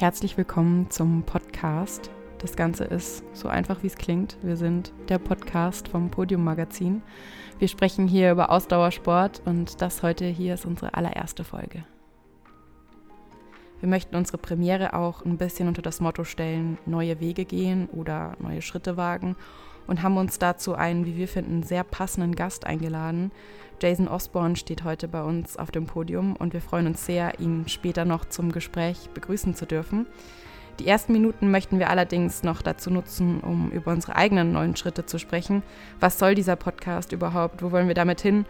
Herzlich willkommen zum Podcast. Das Ganze ist so einfach, wie es klingt. Wir sind der Podcast vom Podium Magazin. Wir sprechen hier über Ausdauersport und das heute hier ist unsere allererste Folge. Wir möchten unsere Premiere auch ein bisschen unter das Motto stellen, neue Wege gehen oder neue Schritte wagen und haben uns dazu einen, wie wir finden, sehr passenden Gast eingeladen. Jason Osborne steht heute bei uns auf dem Podium und wir freuen uns sehr, ihn später noch zum Gespräch begrüßen zu dürfen. Die ersten Minuten möchten wir allerdings noch dazu nutzen, um über unsere eigenen neuen Schritte zu sprechen. Was soll dieser Podcast überhaupt? Wo wollen wir damit hin?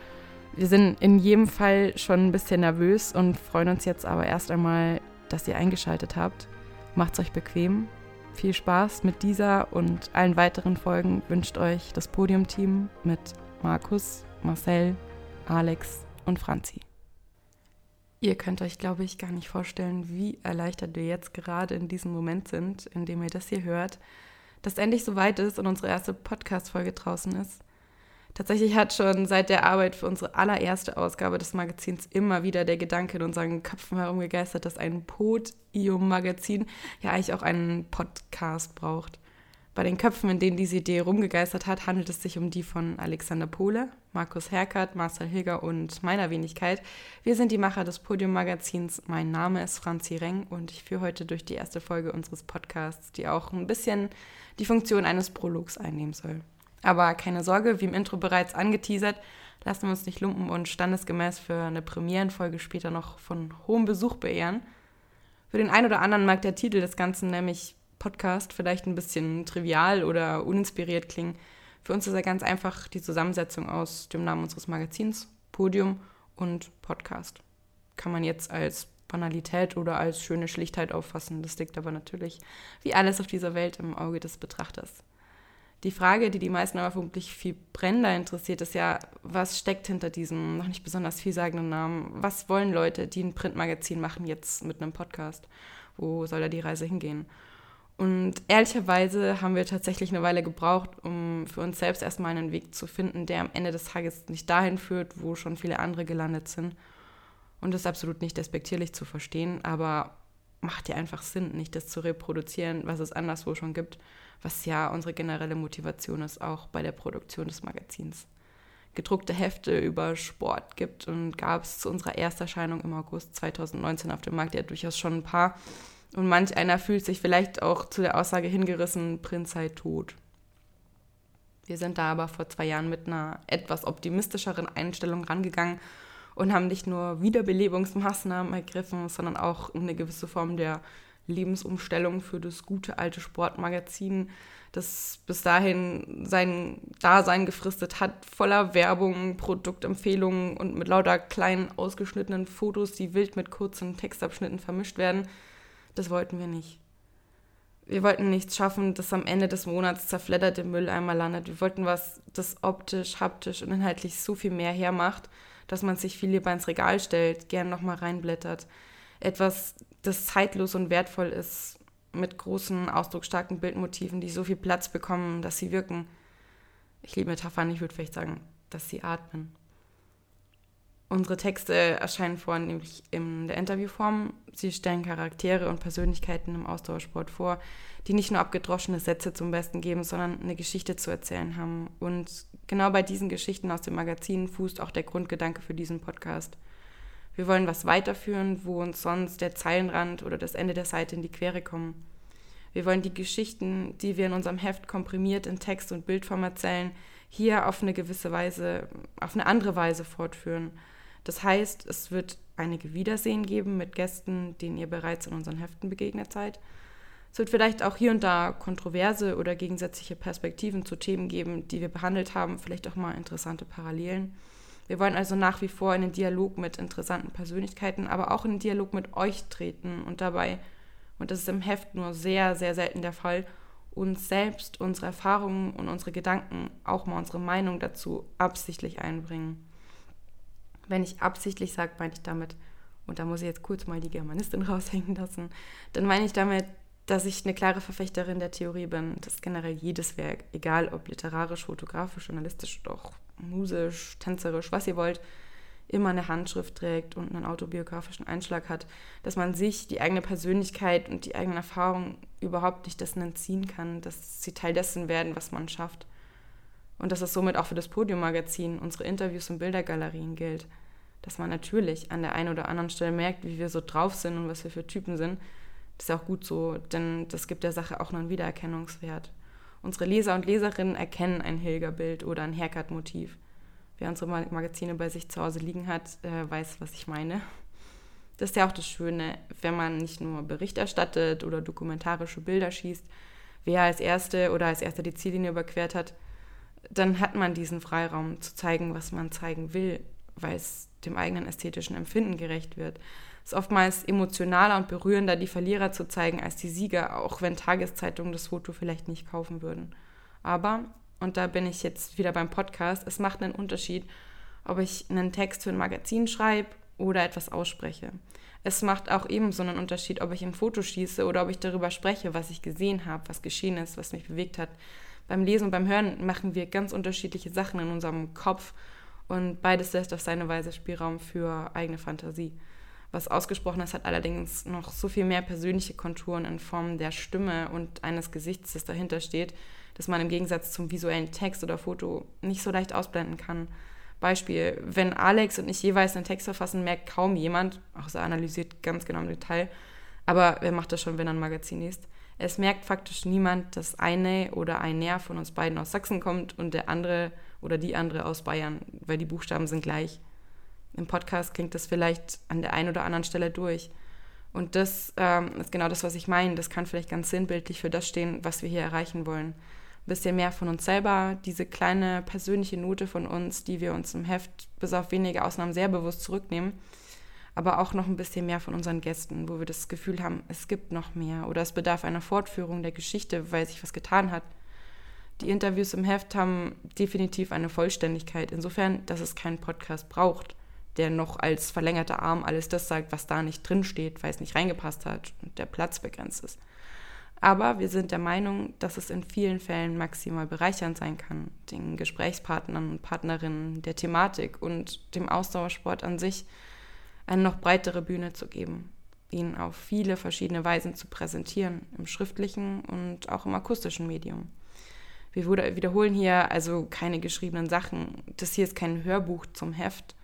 Wir sind in jedem Fall schon ein bisschen nervös und freuen uns jetzt aber erst einmal, dass ihr eingeschaltet habt. Macht's euch bequem. Viel Spaß mit dieser und allen weiteren Folgen wünscht euch das Podiumteam mit Markus, Marcel, Alex und Franzi. Ihr könnt euch, glaube ich, gar nicht vorstellen, wie erleichtert wir jetzt gerade in diesem Moment sind, in dem ihr das hier hört, dass endlich soweit ist und unsere erste Podcast-Folge draußen ist. Tatsächlich hat schon seit der Arbeit für unsere allererste Ausgabe des Magazins immer wieder der Gedanke in unseren Köpfen herumgegeistert, dass ein Podium-Magazin ja eigentlich auch einen Podcast braucht. Bei den Köpfen, in denen diese Idee rumgegeistert hat, handelt es sich um die von Alexander Pohle, Markus Herkert, Marcel Hilger und meiner Wenigkeit. Wir sind die Macher des Podium-Magazins. Mein Name ist Franzi Reng und ich führe heute durch die erste Folge unseres Podcasts, die auch ein bisschen die Funktion eines Prologs einnehmen soll. Aber keine Sorge, wie im Intro bereits angeteasert, lassen wir uns nicht lumpen und standesgemäß für eine Premierenfolge später noch von hohem Besuch beehren. Für den einen oder anderen mag der Titel des Ganzen, nämlich Podcast, vielleicht ein bisschen trivial oder uninspiriert klingen. Für uns ist er ganz einfach die Zusammensetzung aus dem Namen unseres Magazins, Podium und Podcast. Kann man jetzt als Banalität oder als schöne Schlichtheit auffassen. Das liegt aber natürlich, wie alles auf dieser Welt, im Auge des Betrachters. Die Frage, die die meisten aber vermutlich viel brennender interessiert, ist ja, was steckt hinter diesem noch nicht besonders vielsagenden Namen? Was wollen Leute, die ein Printmagazin machen, jetzt mit einem Podcast? Wo soll da die Reise hingehen? Und ehrlicherweise haben wir tatsächlich eine Weile gebraucht, um für uns selbst erstmal einen Weg zu finden, der am Ende des Tages nicht dahin führt, wo schon viele andere gelandet sind. Und das ist absolut nicht despektierlich zu verstehen, aber macht ja einfach Sinn, nicht das zu reproduzieren, was es anderswo schon gibt was ja unsere generelle Motivation ist, auch bei der Produktion des Magazins. Gedruckte Hefte über Sport gibt und gab es zu unserer Ersterscheinung im August 2019 auf dem Markt ja durchaus schon ein paar. Und manch einer fühlt sich vielleicht auch zu der Aussage hingerissen, Prinz sei tot. Wir sind da aber vor zwei Jahren mit einer etwas optimistischeren Einstellung rangegangen und haben nicht nur Wiederbelebungsmaßnahmen ergriffen, sondern auch eine gewisse Form der Lebensumstellung für das gute alte Sportmagazin, das bis dahin sein Dasein gefristet hat, voller Werbung, Produktempfehlungen und mit lauter kleinen ausgeschnittenen Fotos, die wild mit kurzen Textabschnitten vermischt werden. Das wollten wir nicht. Wir wollten nichts schaffen, das am Ende des Monats zerfleddert im Mülleimer landet. Wir wollten was, das optisch, haptisch und inhaltlich so viel mehr hermacht, dass man sich viel lieber ins Regal stellt, gern nochmal reinblättert. Etwas, das zeitlos und wertvoll ist, mit großen, ausdrucksstarken Bildmotiven, die so viel Platz bekommen, dass sie wirken. Ich liebe Metaphern, ich würde vielleicht sagen, dass sie atmen. Unsere Texte erscheinen vornehmlich in der Interviewform. Sie stellen Charaktere und Persönlichkeiten im Ausdauersport vor, die nicht nur abgedroschene Sätze zum Besten geben, sondern eine Geschichte zu erzählen haben. Und genau bei diesen Geschichten aus dem Magazin fußt auch der Grundgedanke für diesen Podcast. Wir wollen was weiterführen, wo uns sonst der Zeilenrand oder das Ende der Seite in die Quere kommen. Wir wollen die Geschichten, die wir in unserem Heft komprimiert in Text und Bildform erzählen, hier auf eine gewisse Weise, auf eine andere Weise fortführen. Das heißt, es wird einige Wiedersehen geben mit Gästen, denen ihr bereits in unseren Heften begegnet seid. Es wird vielleicht auch hier und da kontroverse oder gegensätzliche Perspektiven zu Themen geben, die wir behandelt haben, vielleicht auch mal interessante Parallelen. Wir wollen also nach wie vor in den Dialog mit interessanten Persönlichkeiten, aber auch in den Dialog mit euch treten und dabei, und das ist im Heft nur sehr, sehr selten der Fall, uns selbst, unsere Erfahrungen und unsere Gedanken, auch mal unsere Meinung dazu absichtlich einbringen. Wenn ich absichtlich sage, meine ich damit, und da muss ich jetzt kurz mal die Germanistin raushängen lassen, dann meine ich damit, dass ich eine klare Verfechterin der Theorie bin, dass generell jedes Werk, egal ob literarisch, fotografisch, journalistisch auch musisch, tänzerisch, was ihr wollt, immer eine Handschrift trägt und einen autobiografischen Einschlag hat, dass man sich die eigene Persönlichkeit und die eigenen Erfahrungen überhaupt nicht dessen entziehen kann, dass sie Teil dessen werden, was man schafft. Und dass es somit auch für das Podium-Magazin, unsere Interviews und Bildergalerien gilt. Dass man natürlich an der einen oder anderen Stelle merkt, wie wir so drauf sind und was wir für Typen sind. Das ist auch gut so, denn das gibt der Sache auch einen Wiedererkennungswert. Unsere Leser und Leserinnen erkennen ein Hilgerbild oder ein Haircut-Motiv wer unsere Magazine bei sich zu Hause liegen hat, äh, weiß, was ich meine. Das ist ja auch das Schöne, wenn man nicht nur Bericht erstattet oder dokumentarische Bilder schießt, wer als Erste oder als Erster die Ziellinie überquert hat, dann hat man diesen Freiraum zu zeigen, was man zeigen will, weil es dem eigenen ästhetischen Empfinden gerecht wird. Ist oftmals emotionaler und berührender, die Verlierer zu zeigen, als die Sieger, auch wenn Tageszeitungen das Foto vielleicht nicht kaufen würden. Aber und da bin ich jetzt wieder beim Podcast, es macht einen Unterschied, ob ich einen Text für ein Magazin schreibe oder etwas ausspreche. Es macht auch ebenso einen Unterschied, ob ich ein Foto schieße oder ob ich darüber spreche, was ich gesehen habe, was geschehen ist, was mich bewegt hat. Beim Lesen und beim Hören machen wir ganz unterschiedliche Sachen in unserem Kopf und beides lässt auf seine Weise Spielraum für eigene Fantasie. Was ausgesprochen ist, hat allerdings noch so viel mehr persönliche Konturen in Form der Stimme und eines Gesichts, das dahinter steht, dass man im Gegensatz zum visuellen Text oder Foto nicht so leicht ausblenden kann. Beispiel, wenn Alex und ich jeweils einen Text verfassen, merkt kaum jemand, auch er analysiert ganz genau im Detail, aber wer macht das schon, wenn er ein Magazin liest? Es merkt faktisch niemand, dass eine oder ein Näher von uns beiden aus Sachsen kommt und der andere oder die andere aus Bayern, weil die Buchstaben sind gleich. Im Podcast klingt das vielleicht an der einen oder anderen Stelle durch. Und das ähm, ist genau das, was ich meine. Das kann vielleicht ganz sinnbildlich für das stehen, was wir hier erreichen wollen bisschen mehr von uns selber, diese kleine persönliche Note von uns, die wir uns im Heft bis auf wenige Ausnahmen sehr bewusst zurücknehmen, aber auch noch ein bisschen mehr von unseren Gästen, wo wir das Gefühl haben, es gibt noch mehr oder es bedarf einer Fortführung der Geschichte, weil sich was getan hat. Die Interviews im Heft haben definitiv eine Vollständigkeit, insofern, dass es keinen Podcast braucht, der noch als verlängerter Arm alles das sagt, was da nicht drin steht, weil es nicht reingepasst hat und der Platz begrenzt ist. Aber wir sind der Meinung, dass es in vielen Fällen maximal bereichernd sein kann, den Gesprächspartnern und Partnerinnen der Thematik und dem Ausdauersport an sich eine noch breitere Bühne zu geben, ihn auf viele verschiedene Weisen zu präsentieren, im schriftlichen und auch im akustischen Medium. Wir wiederholen hier also keine geschriebenen Sachen. Das hier ist kein Hörbuch zum Heft.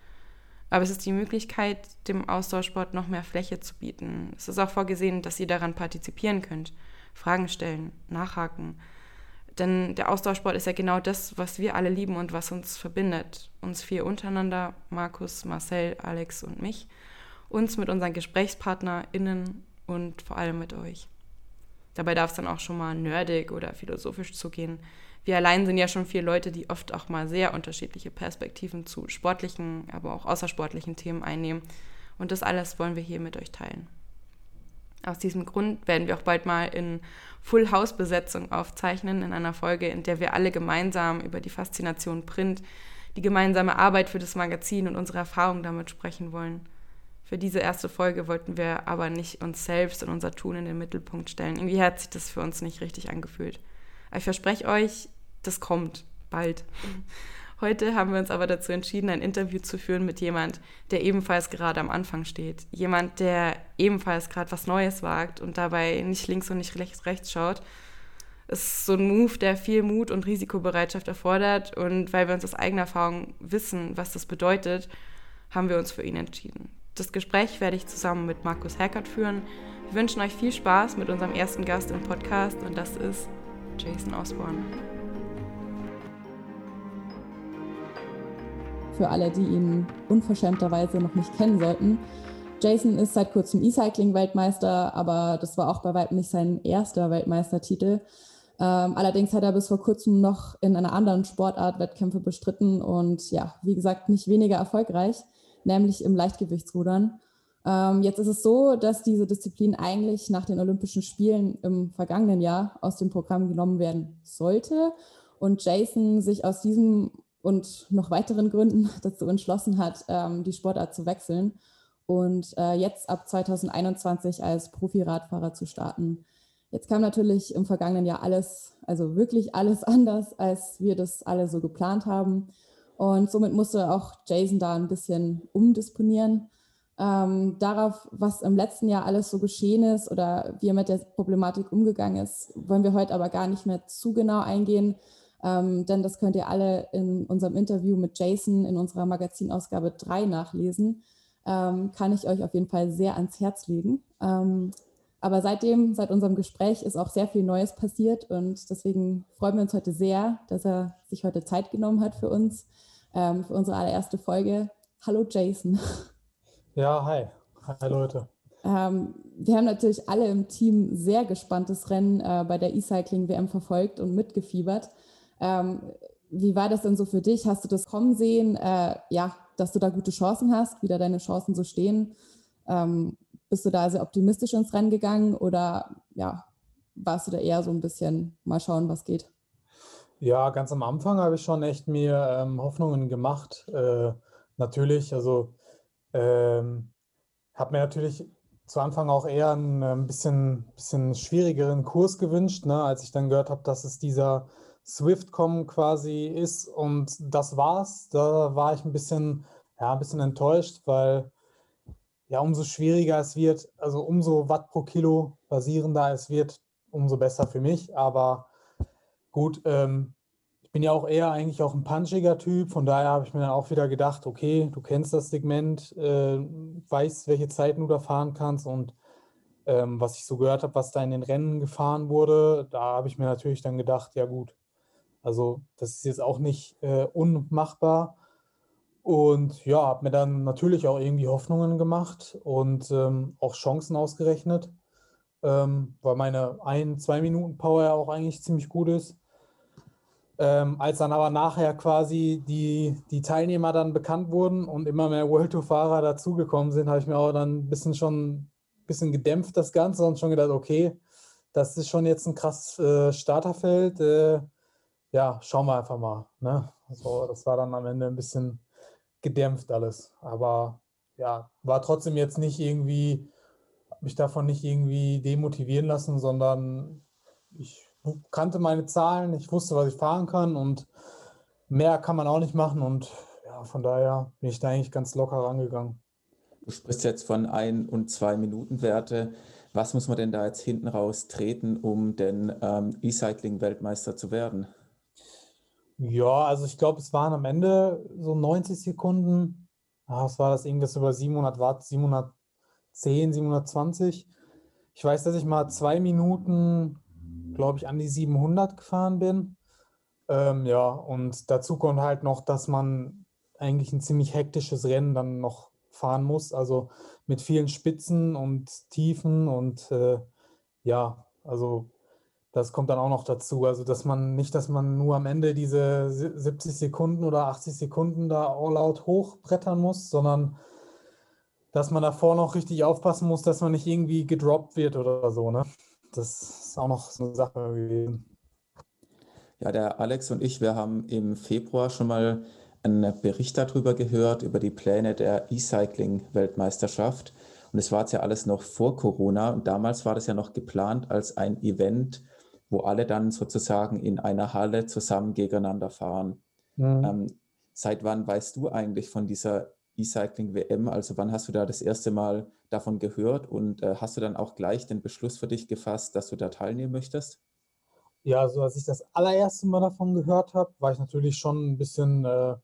Aber es ist die Möglichkeit, dem Ausdauersport noch mehr Fläche zu bieten. Es ist auch vorgesehen, dass ihr daran partizipieren könnt Fragen stellen, nachhaken. Denn der Austauschsport ist ja genau das, was wir alle lieben und was uns verbindet. Uns vier untereinander, Markus, Marcel, Alex und mich. Uns mit unseren GesprächspartnerInnen und vor allem mit euch. Dabei darf es dann auch schon mal nerdig oder philosophisch zugehen. Wir allein sind ja schon vier Leute, die oft auch mal sehr unterschiedliche Perspektiven zu sportlichen, aber auch außersportlichen Themen einnehmen. Und das alles wollen wir hier mit euch teilen. Aus diesem Grund werden wir auch bald mal in Full House Besetzung aufzeichnen, in einer Folge, in der wir alle gemeinsam über die Faszination Print, die gemeinsame Arbeit für das Magazin und unsere Erfahrungen damit sprechen wollen. Für diese erste Folge wollten wir aber nicht uns selbst und unser Tun in den Mittelpunkt stellen. Irgendwie hat sich das für uns nicht richtig angefühlt. Aber ich verspreche euch, das kommt bald. Heute haben wir uns aber dazu entschieden, ein Interview zu führen mit jemand, der ebenfalls gerade am Anfang steht. Jemand, der ebenfalls gerade was Neues wagt und dabei nicht links und nicht rechts, rechts schaut. Es ist so ein Move, der viel Mut und Risikobereitschaft erfordert. Und weil wir uns aus eigener Erfahrung wissen, was das bedeutet, haben wir uns für ihn entschieden. Das Gespräch werde ich zusammen mit Markus Herkert führen. Wir wünschen euch viel Spaß mit unserem ersten Gast im Podcast und das ist Jason Osborne. für alle, die ihn unverschämterweise noch nicht kennen sollten. Jason ist seit kurzem E-Cycling-Weltmeister, aber das war auch bei weitem nicht sein erster Weltmeistertitel. Ähm, allerdings hat er bis vor kurzem noch in einer anderen Sportart Wettkämpfe bestritten und ja, wie gesagt, nicht weniger erfolgreich, nämlich im Leichtgewichtsrudern. Ähm, jetzt ist es so, dass diese Disziplin eigentlich nach den Olympischen Spielen im vergangenen Jahr aus dem Programm genommen werden sollte und Jason sich aus diesem und noch weiteren Gründen dazu entschlossen hat, ähm, die Sportart zu wechseln und äh, jetzt ab 2021 als Profi-Radfahrer zu starten. Jetzt kam natürlich im vergangenen Jahr alles, also wirklich alles anders, als wir das alle so geplant haben. Und somit musste auch Jason da ein bisschen umdisponieren. Ähm, darauf, was im letzten Jahr alles so geschehen ist oder wie er mit der Problematik umgegangen ist, wollen wir heute aber gar nicht mehr zu genau eingehen, ähm, denn das könnt ihr alle in unserem Interview mit Jason in unserer Magazinausgabe 3 nachlesen. Ähm, kann ich euch auf jeden Fall sehr ans Herz legen. Aber seitdem, seit unserem Gespräch, ist auch sehr viel Neues passiert und deswegen freuen wir uns heute sehr, dass er sich heute Zeit genommen hat für uns, ähm, für unsere allererste Folge. Hallo Jason. Ja, hi. Hi Leute. Ähm, wir haben natürlich alle im Team sehr gespanntes Rennen äh, bei der E-Cycling-WM verfolgt und mitgefiebert. Ähm, wie war das denn so für dich? Hast du das kommen sehen, äh, ja, dass du da gute Chancen hast, wie da deine Chancen so stehen? Ähm, bist du da sehr optimistisch ins Rennen gegangen oder ja, warst du da eher so ein bisschen mal schauen, was geht? Ja, ganz am Anfang habe ich schon echt mir ähm, Hoffnungen gemacht. Äh, natürlich, also ähm, habe mir natürlich zu Anfang auch eher einen ein ähm, bisschen, bisschen schwierigeren Kurs gewünscht, ne, als ich dann gehört habe, dass es dieser Swift-Com quasi ist. Und das war's. Da war ich ein bisschen, ja, ein bisschen enttäuscht, weil ja, umso schwieriger es wird, also umso Watt pro Kilo basierender es wird, umso besser für mich. Aber gut, ähm, bin ja auch eher eigentlich auch ein punchiger Typ, von daher habe ich mir dann auch wieder gedacht, okay, du kennst das Segment, äh, weißt, welche Zeiten du da fahren kannst und ähm, was ich so gehört habe, was da in den Rennen gefahren wurde, da habe ich mir natürlich dann gedacht, ja gut, also das ist jetzt auch nicht äh, unmachbar. Und ja, habe mir dann natürlich auch irgendwie Hoffnungen gemacht und ähm, auch Chancen ausgerechnet, ähm, weil meine ein, zwei Minuten Power ja auch eigentlich ziemlich gut ist. Ähm, als dann aber nachher quasi die, die Teilnehmer dann bekannt wurden und immer mehr World Tour-Fahrer dazugekommen sind, habe ich mir auch dann ein bisschen schon bisschen gedämpft das Ganze und schon gedacht, okay, das ist schon jetzt ein krasses äh, Starterfeld. Äh, ja, schauen wir einfach mal. Ne? Also, das war dann am Ende ein bisschen gedämpft alles. Aber ja, war trotzdem jetzt nicht irgendwie, mich davon nicht irgendwie demotivieren lassen, sondern ich kannte meine Zahlen, ich wusste, was ich fahren kann und mehr kann man auch nicht machen und ja, von daher bin ich da eigentlich ganz locker rangegangen. Du sprichst jetzt von ein- und zwei Minuten Werte. Was muss man denn da jetzt hinten raus treten, um denn ähm, E-Cycling-Weltmeister zu werden? Ja, also ich glaube, es waren am Ende so 90 Sekunden. Ah, was war das? Irgendwas über 700 Watt, 710, 720. Ich weiß, dass ich mal zwei Minuten glaube ich, an die 700 gefahren bin. Ähm, ja, und dazu kommt halt noch, dass man eigentlich ein ziemlich hektisches Rennen dann noch fahren muss, also mit vielen Spitzen und Tiefen und äh, ja, also das kommt dann auch noch dazu, also dass man nicht, dass man nur am Ende diese 70 Sekunden oder 80 Sekunden da all out hochbrettern muss, sondern dass man davor noch richtig aufpassen muss, dass man nicht irgendwie gedroppt wird oder so, ne? das ist auch noch so eine Sache gewesen. Ja, der Alex und ich, wir haben im Februar schon mal einen Bericht darüber gehört, über die Pläne der E-Cycling-Weltmeisterschaft. Und es war jetzt ja alles noch vor Corona. Und damals war das ja noch geplant als ein Event, wo alle dann sozusagen in einer Halle zusammen gegeneinander fahren. Mhm. Ähm, seit wann weißt du eigentlich von dieser E-Cycling-WM? Also wann hast du da das erste Mal davon gehört und äh, hast du dann auch gleich den Beschluss für dich gefasst, dass du da teilnehmen möchtest? Ja, also als ich das allererste Mal davon gehört habe, war ich natürlich schon ein bisschen, äh,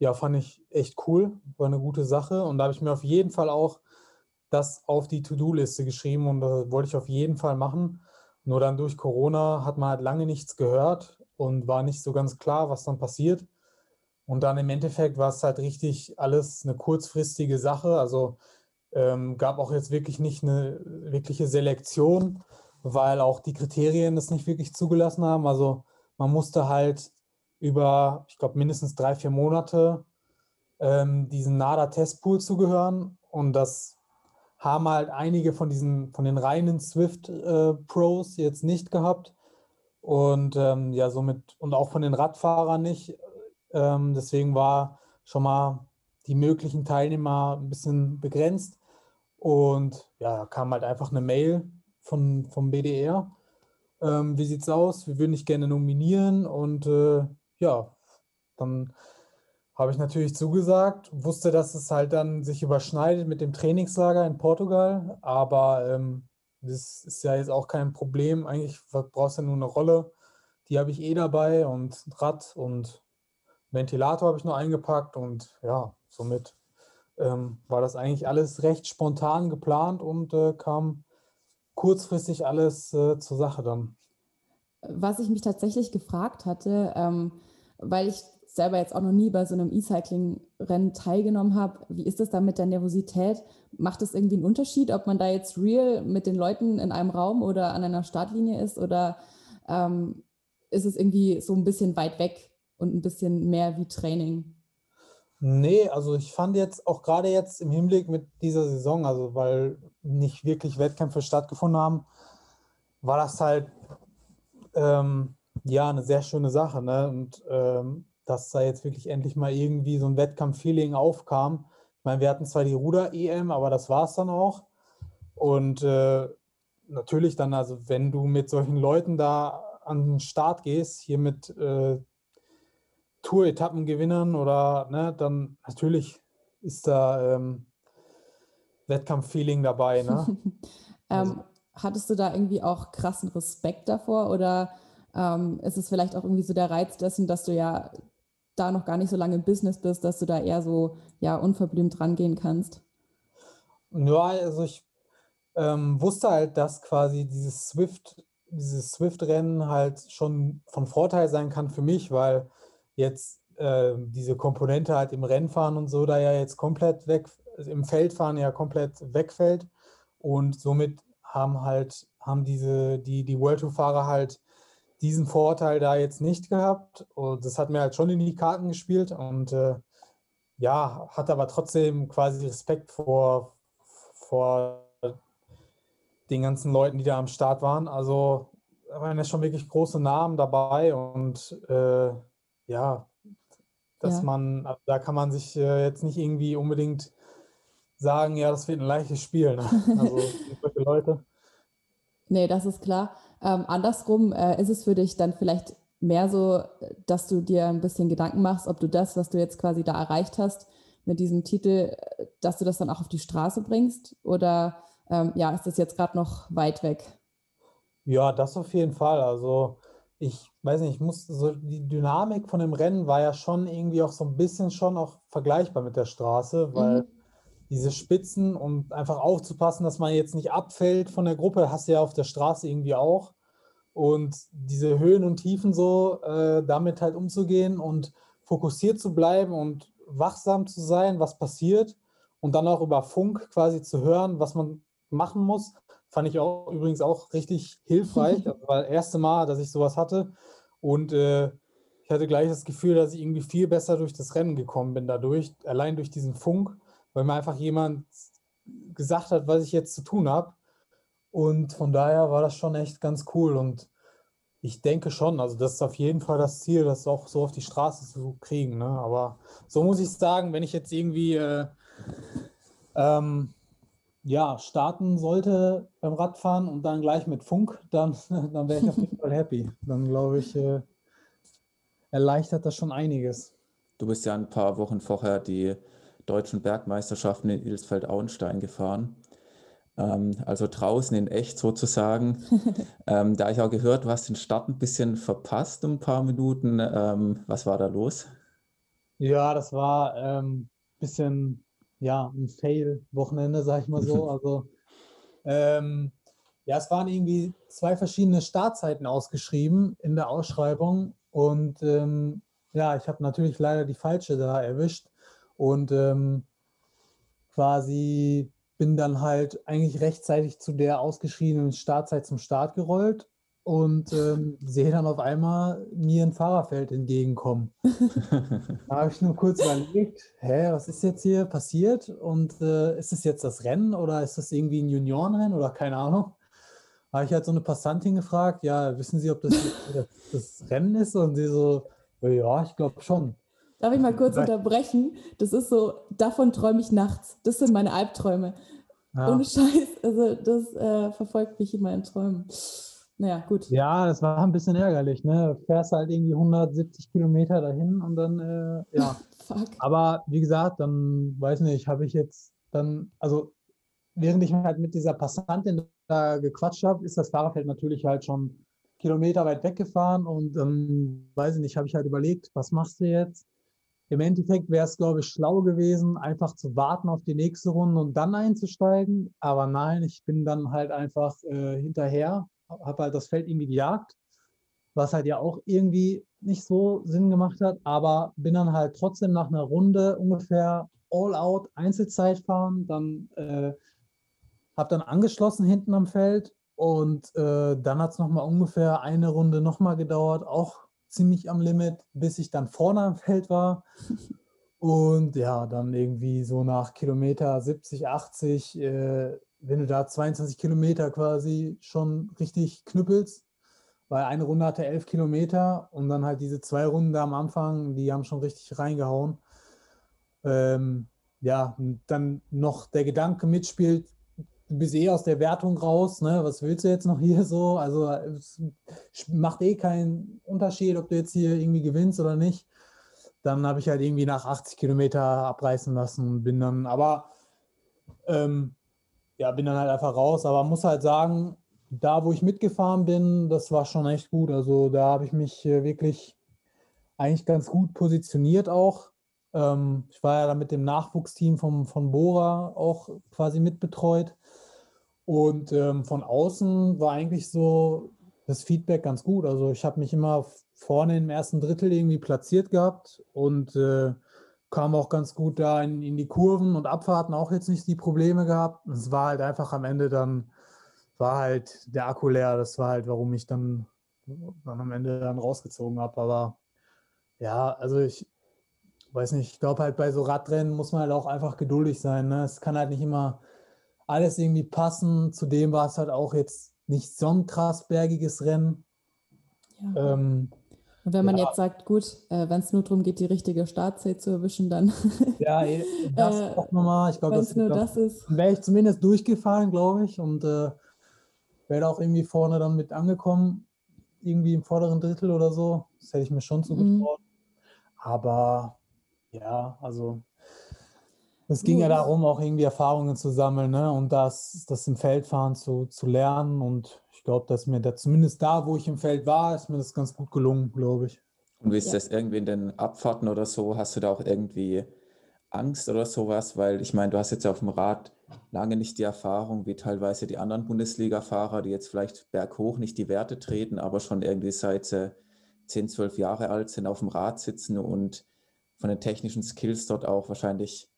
ja, fand ich echt cool, war eine gute Sache und da habe ich mir auf jeden Fall auch das auf die To-Do-Liste geschrieben und das wollte ich auf jeden Fall machen. Nur dann durch Corona hat man halt lange nichts gehört und war nicht so ganz klar, was dann passiert. Und dann im Endeffekt war es halt richtig alles eine kurzfristige Sache. Also ähm, gab auch jetzt wirklich nicht eine wirkliche Selektion, weil auch die Kriterien das nicht wirklich zugelassen haben. Also man musste halt über, ich glaube, mindestens drei, vier Monate ähm, diesen NADA-Testpool zugehören. Und das haben halt einige von diesen, von den reinen Swift-Pros äh, jetzt nicht gehabt. Und ähm, ja, somit, und auch von den Radfahrern nicht. Ähm, deswegen war schon mal die möglichen Teilnehmer ein bisschen begrenzt. Und ja, kam halt einfach eine Mail von, vom BDR. Ähm, wie sieht's aus? Wir würden dich gerne nominieren. Und äh, ja, dann habe ich natürlich zugesagt, wusste, dass es halt dann sich überschneidet mit dem Trainingslager in Portugal, aber ähm, das ist ja jetzt auch kein Problem. Eigentlich brauchst du ja nur eine Rolle, die habe ich eh dabei und Rad und Ventilator habe ich noch eingepackt und ja, somit ähm, war das eigentlich alles recht spontan geplant und äh, kam kurzfristig alles äh, zur Sache dann. Was ich mich tatsächlich gefragt hatte, ähm, weil ich selber jetzt auch noch nie bei so einem E-Cycling-Rennen teilgenommen habe, wie ist das da mit der Nervosität? Macht es irgendwie einen Unterschied, ob man da jetzt real mit den Leuten in einem Raum oder an einer Startlinie ist oder ähm, ist es irgendwie so ein bisschen weit weg und ein bisschen mehr wie Training? Nee, also ich fand jetzt auch gerade jetzt im Hinblick mit dieser Saison, also weil nicht wirklich Wettkämpfe stattgefunden haben, war das halt ähm, ja eine sehr schöne Sache. Ne? Und ähm, dass da jetzt wirklich endlich mal irgendwie so ein Wettkampf-Feeling aufkam. Ich meine, wir hatten zwar die Ruder-EM, aber das war es dann auch. Und äh, natürlich dann, also wenn du mit solchen Leuten da an den Start gehst, hier mit äh, Tour-Etappengewinnern oder ne, dann natürlich ist da ähm, Wettkampf-Feeling dabei. Ne? ähm, also. Hattest du da irgendwie auch krassen Respekt davor oder ähm, ist es vielleicht auch irgendwie so der Reiz dessen, dass du ja da noch gar nicht so lange im Business bist, dass du da eher so ja unverblümt rangehen kannst? Ja, also ich ähm, wusste halt, dass quasi dieses Swift, dieses Swift-Rennen halt schon von Vorteil sein kann für mich, weil jetzt äh, diese Komponente halt im Rennfahren und so da ja jetzt komplett weg, im Feldfahren ja komplett wegfällt. Und somit haben halt, haben diese, die, die World Tour-Fahrer halt diesen Vorteil da jetzt nicht gehabt. Und das hat mir halt schon in die Karten gespielt und äh, ja, hatte aber trotzdem quasi Respekt vor, vor den ganzen Leuten, die da am Start waren. Also da waren ja schon wirklich große Namen dabei und äh, ja, dass ja. man, also da kann man sich äh, jetzt nicht irgendwie unbedingt sagen, ja, das wird ein leichtes Spiel. Ne? Also solche Leute. Nee, das ist klar. Ähm, andersrum äh, ist es für dich dann vielleicht mehr so, dass du dir ein bisschen Gedanken machst, ob du das, was du jetzt quasi da erreicht hast mit diesem Titel, äh, dass du das dann auch auf die Straße bringst? Oder ähm, ja, ist das jetzt gerade noch weit weg? Ja, das auf jeden Fall. Also ich weiß nicht, ich muss so die Dynamik von dem Rennen war ja schon irgendwie auch so ein bisschen schon auch vergleichbar mit der Straße, weil mhm. Diese Spitzen und einfach aufzupassen, dass man jetzt nicht abfällt von der Gruppe, hast du ja auf der Straße irgendwie auch. Und diese Höhen und Tiefen so, äh, damit halt umzugehen und fokussiert zu bleiben und wachsam zu sein, was passiert und dann auch über Funk quasi zu hören, was man machen muss, Fand ich auch übrigens auch richtig hilfreich. Das war das erste Mal, dass ich sowas hatte. Und äh, ich hatte gleich das Gefühl, dass ich irgendwie viel besser durch das Rennen gekommen bin dadurch, allein durch diesen Funk, weil mir einfach jemand gesagt hat, was ich jetzt zu tun habe. Und von daher war das schon echt ganz cool. Und ich denke schon, also das ist auf jeden Fall das Ziel, das auch so auf die Straße zu kriegen. Ne? Aber so muss ich sagen, wenn ich jetzt irgendwie äh, ähm, ja, starten sollte beim Radfahren und dann gleich mit Funk, dann, dann wäre ich auf jeden Fall happy. Dann glaube ich, äh, erleichtert das schon einiges. Du bist ja ein paar Wochen vorher die deutschen Bergmeisterschaften in Ilsfeld-Auenstein gefahren. Ähm, also draußen in echt sozusagen. ähm, da ich auch gehört, du hast den Start ein bisschen verpasst um ein paar Minuten. Ähm, was war da los? Ja, das war ein ähm, bisschen ja, ein Fail-Wochenende, sag ich mal so. Also, ähm, ja, es waren irgendwie zwei verschiedene Startzeiten ausgeschrieben in der Ausschreibung und ähm, ja, ich habe natürlich leider die falsche da erwischt und ähm, quasi bin dann halt eigentlich rechtzeitig zu der ausgeschriebenen Startzeit zum Start gerollt und ähm, sehe dann auf einmal mir ein Fahrerfeld entgegenkommen. da habe ich nur kurz überlegt, hä, was ist jetzt hier passiert? Und äh, ist es jetzt das Rennen oder ist das irgendwie ein Juniorenrennen oder keine Ahnung? Habe ich halt so eine Passantin gefragt, ja, wissen Sie, ob das das Rennen ist? Und sie so, ja, ich glaube schon. Darf ich mal kurz unterbrechen? Das ist so, davon träume ich nachts. Das sind meine Albträume. Ja. Ohne Scheiß. Also das äh, verfolgt mich in meinen Träumen. Naja, gut. Ja, das war ein bisschen ärgerlich. Ne? Du fährst halt irgendwie 170 Kilometer dahin und dann, äh, ja. Fuck. Aber wie gesagt, dann weiß nicht, habe ich jetzt dann, also während ich halt mit dieser Passantin da gequatscht habe, ist das Fahrerfeld natürlich halt schon Kilometer weit weggefahren und dann, ähm, weiß ich nicht, habe ich halt überlegt, was machst du jetzt? Im Endeffekt wäre es, glaube ich, schlau gewesen, einfach zu warten auf die nächste Runde und dann einzusteigen. Aber nein, ich bin dann halt einfach äh, hinterher, habe halt das Feld irgendwie gejagt, was halt ja auch irgendwie nicht so Sinn gemacht hat, aber bin dann halt trotzdem nach einer Runde ungefähr all out Einzelzeit fahren, dann äh, habe dann angeschlossen hinten am Feld und äh, dann hat es nochmal ungefähr eine Runde nochmal gedauert, auch ziemlich am Limit, bis ich dann vorne am Feld war. Und ja, dann irgendwie so nach Kilometer 70, 80, äh, wenn du da 22 Kilometer quasi schon richtig knüppelst, weil eine Runde hatte 11 Kilometer und dann halt diese zwei Runden da am Anfang, die haben schon richtig reingehauen. Ähm, ja, dann noch der Gedanke mitspielt, du bist eh aus der Wertung raus, ne? Was willst du jetzt noch hier so? Also es macht eh keinen Unterschied, ob du jetzt hier irgendwie gewinnst oder nicht. Dann habe ich halt irgendwie nach 80 Kilometer abreißen lassen und bin dann, aber ähm, ja, bin dann halt einfach raus. Aber muss halt sagen, da wo ich mitgefahren bin, das war schon echt gut. Also da habe ich mich äh, wirklich eigentlich ganz gut positioniert auch. Ähm, ich war ja dann mit dem Nachwuchsteam vom, von Bora auch quasi mitbetreut. Und ähm, von außen war eigentlich so das Feedback ganz gut. Also ich habe mich immer vorne im ersten Drittel irgendwie platziert gehabt und äh, kam auch ganz gut da in, in, die Kurven und Abfahrten auch jetzt nicht die Probleme gehabt. Es war halt einfach am Ende dann, war halt der Akku leer. Das war halt, warum ich dann, dann am Ende dann rausgezogen habe. Aber ja, also ich weiß nicht, ich glaube halt bei so Radrennen muss man halt auch einfach geduldig sein. Ne? Es kann halt nicht immer alles irgendwie passen. Zudem war es halt auch jetzt nicht so ein krass bergiges Rennen. Ja. Ähm, und wenn man ja. jetzt sagt, gut, äh, wenn es nur darum geht, die richtige Startzeit zu erwischen, dann. ja, eh, das äh, auch nochmal. Ich glaube, das, nur das ist. Wäre ich zumindest durchgefahren, glaube ich, und äh, wäre auch irgendwie vorne dann mit angekommen, irgendwie im vorderen Drittel oder so. Das hätte ich mir schon zugetraut. Mhm. Aber ja, also es ging ja darum, auch irgendwie Erfahrungen zu sammeln ne? und das, das im Feldfahren zu, zu lernen. Und ich glaube, dass mir da zumindest da, wo ich im Feld war, ist mir das ganz gut gelungen, glaube ich. Und wie ist ja. das irgendwie in den Abfahrten oder so? Hast du da auch irgendwie Angst oder sowas? Weil ich meine, du hast jetzt auf dem Rad lange nicht die Erfahrung wie teilweise die anderen Bundesliga-Fahrer, die jetzt vielleicht berghoch nicht die Werte treten, aber schon irgendwie seit sie 10, 12 Jahre alt sind, auf dem Rad sitzen und von den technischen Skills dort auch wahrscheinlich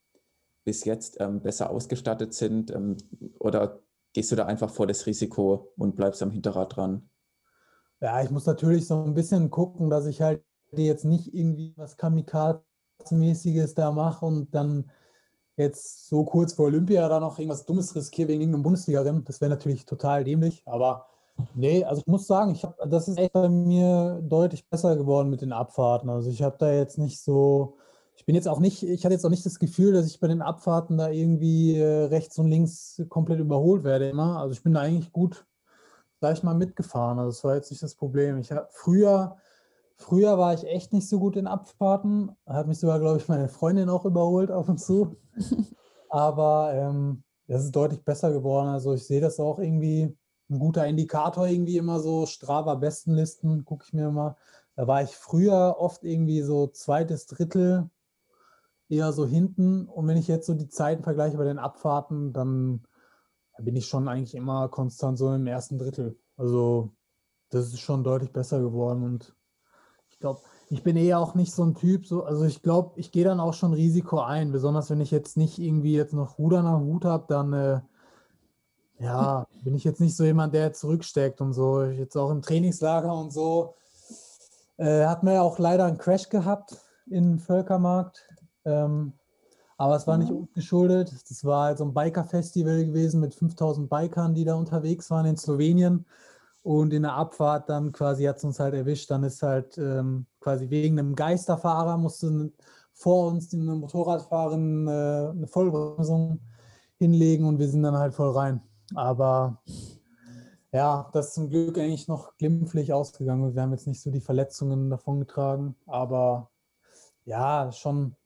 bis jetzt ähm, besser ausgestattet sind? Ähm, oder gehst du da einfach vor das Risiko und bleibst am Hinterrad dran? Ja, ich muss natürlich so ein bisschen gucken, dass ich halt jetzt nicht irgendwie was Kamikaze-mäßiges da mache und dann jetzt so kurz vor Olympia da noch irgendwas Dummes riskiere wegen irgendeinem Bundesliga-Rennen. Das wäre natürlich total dämlich, aber nee, also ich muss sagen, ich hab, das ist echt bei mir deutlich besser geworden mit den Abfahrten. Also ich habe da jetzt nicht so, ich bin jetzt auch nicht, ich hatte jetzt auch nicht das Gefühl, dass ich bei den Abfahrten da irgendwie äh, rechts und links komplett überholt werde immer. Also ich bin da eigentlich gut, sag ich mal, mitgefahren. Also das war jetzt nicht das Problem. Ich habe früher, früher war ich echt nicht so gut in Abfahrten. Hat mich sogar, glaube ich, meine Freundin auch überholt auf und zu. Aber ähm, das ist deutlich besser geworden. Also ich sehe das auch irgendwie ein guter Indikator irgendwie immer so. Strava Bestenlisten gucke ich mir immer. Da war ich früher oft irgendwie so zweites Drittel eher so hinten. Und wenn ich jetzt so die Zeiten vergleiche bei den Abfahrten, dann bin ich schon eigentlich immer konstant so im ersten Drittel. Also das ist schon deutlich besser geworden. Und ich glaube, ich bin eher auch nicht so ein Typ, so, also ich glaube, ich gehe dann auch schon Risiko ein, besonders wenn ich jetzt nicht irgendwie jetzt noch Ruder nach Hut habe, dann äh, ja, bin ich jetzt nicht so jemand, der zurücksteckt und so. Jetzt auch im Trainingslager und so. Äh, hat mir ja auch leider einen Crash gehabt in Völkermarkt. Ähm, aber es war nicht uns geschuldet. Das war halt so ein Biker-Festival gewesen mit 5000 Bikern, die da unterwegs waren in Slowenien. Und in der Abfahrt dann quasi hat es uns halt erwischt. Dann ist halt ähm, quasi wegen einem Geisterfahrer musste vor uns die Motorradfahrerin äh, eine Vollbremsung hinlegen und wir sind dann halt voll rein. Aber ja, das ist zum Glück eigentlich noch glimpflich ausgegangen. Wir haben jetzt nicht so die Verletzungen davon getragen, aber ja, schon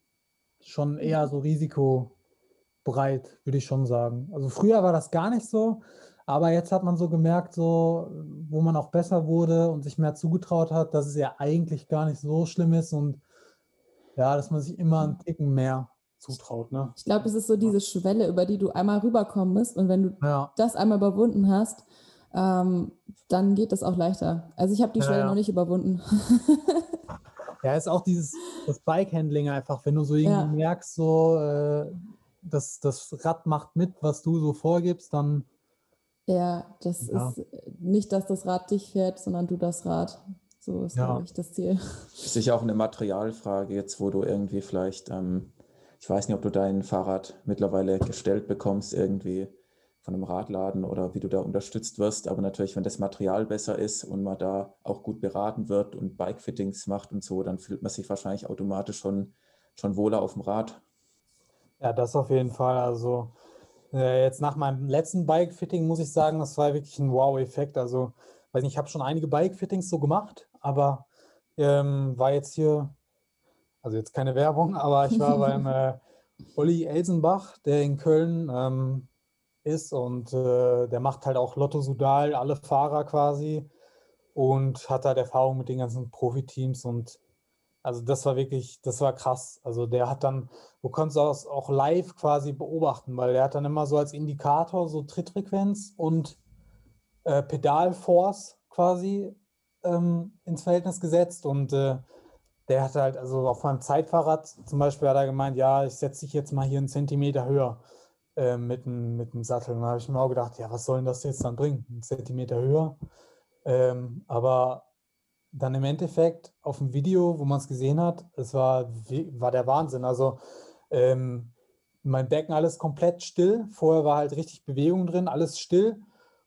schon eher so risikobereit, würde ich schon sagen. Also früher war das gar nicht so, aber jetzt hat man so gemerkt, so, wo man auch besser wurde und sich mehr zugetraut hat, dass es ja eigentlich gar nicht so schlimm ist und ja, dass man sich immer einen Ticken mehr zutraut. Ne? Ich glaube, es ist so diese Schwelle, über die du einmal rüberkommen musst und wenn du ja. das einmal überwunden hast, ähm, dann geht das auch leichter. Also ich habe die ja, Schwelle ja. noch nicht überwunden. ja, ist auch dieses das Bike-Handling einfach, wenn du so irgendwie merkst, so äh, dass das Rad macht mit, was du so vorgibst, dann ja, das ja. ist nicht, dass das Rad dich fährt, sondern du das Rad. So ist, ja. glaube ich, das Ziel. Ist sicher auch eine Materialfrage, jetzt wo du irgendwie vielleicht, ähm, ich weiß nicht, ob du dein Fahrrad mittlerweile gestellt bekommst, irgendwie von einem Radladen oder wie du da unterstützt wirst. Aber natürlich, wenn das Material besser ist und man da auch gut beraten wird und Bike-Fittings macht und so, dann fühlt man sich wahrscheinlich automatisch schon, schon wohler auf dem Rad. Ja, das auf jeden Fall. Also äh, jetzt nach meinem letzten Bike-Fitting muss ich sagen, das war wirklich ein Wow-Effekt. Also, weiß nicht, ich habe schon einige Bike-Fittings so gemacht, aber ähm, war jetzt hier, also jetzt keine Werbung, aber ich war beim äh, Olli Elsenbach, der in Köln ähm, ist und äh, der macht halt auch Lotto Sudal, alle Fahrer quasi und hat halt Erfahrung mit den ganzen Profiteams und also das war wirklich, das war krass. Also der hat dann, du konntest das auch live quasi beobachten, weil der hat dann immer so als Indikator so Trittfrequenz und äh, Pedalforce quasi ähm, ins Verhältnis gesetzt und äh, der hat halt, also auf meinem Zeitfahrrad zum Beispiel hat er gemeint, ja, ich setze dich jetzt mal hier einen Zentimeter höher äh, mit, dem, mit dem Sattel. Und da habe ich mir auch gedacht, ja, was soll denn das jetzt dann bringen? Einen Zentimeter höher. Ähm, aber dann im Endeffekt auf dem Video, wo man es gesehen hat, es war, war der Wahnsinn. Also ähm, mein Becken alles komplett still. Vorher war halt richtig Bewegung drin, alles still.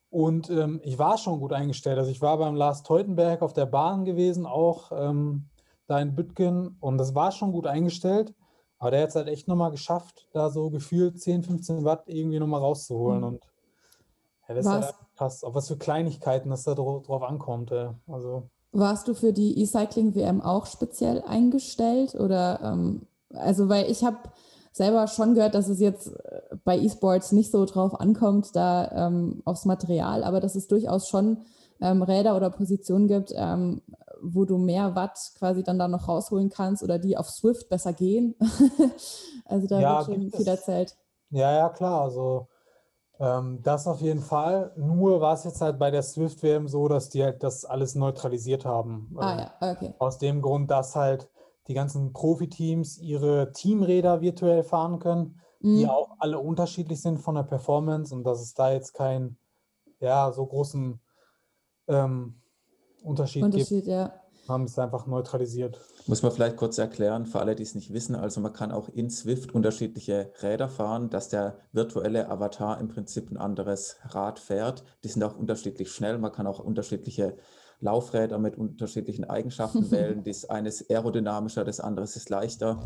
Und ähm, ich war schon gut eingestellt. Also ich war beim Lars Teutenberg auf der Bahn gewesen, auch ähm, da in Bütgen. Und das war schon gut eingestellt. Aber der hat es halt echt nochmal geschafft, da so gefühlt 10, 15 Watt irgendwie nochmal rauszuholen. Mhm. Und ja, das was? ist halt krass, auf was für Kleinigkeiten das da drauf ankommt. Also warst du für die E-Cycling-WM auch speziell eingestellt? Oder ähm, also weil ich habe selber schon gehört, dass es jetzt äh, bei E-Sports nicht so drauf ankommt, da ähm, aufs Material, aber dass es durchaus schon ähm, Räder oder Positionen gibt, ähm, wo du mehr Watt quasi dann da noch rausholen kannst oder die auf Swift besser gehen. also da ja, wird schon viel erzählt. Ja, ja, klar. Also ähm, das auf jeden Fall. Nur war es jetzt halt bei der Swift WM so, dass die halt das alles neutralisiert haben. Ah ja, okay. Aus dem Grund, dass halt die ganzen Profiteams ihre Teamräder virtuell fahren können, mhm. die auch alle unterschiedlich sind von der Performance und dass es da jetzt keinen ja, so großen ähm, Unterschied, Unterschied gibt. Ja haben es einfach neutralisiert. Muss man vielleicht kurz erklären, für alle, die es nicht wissen, also man kann auch in Swift unterschiedliche Räder fahren, dass der virtuelle Avatar im Prinzip ein anderes Rad fährt. Die sind auch unterschiedlich schnell, man kann auch unterschiedliche Laufräder mit unterschiedlichen Eigenschaften wählen. Das eine ist aerodynamischer, das andere ist leichter.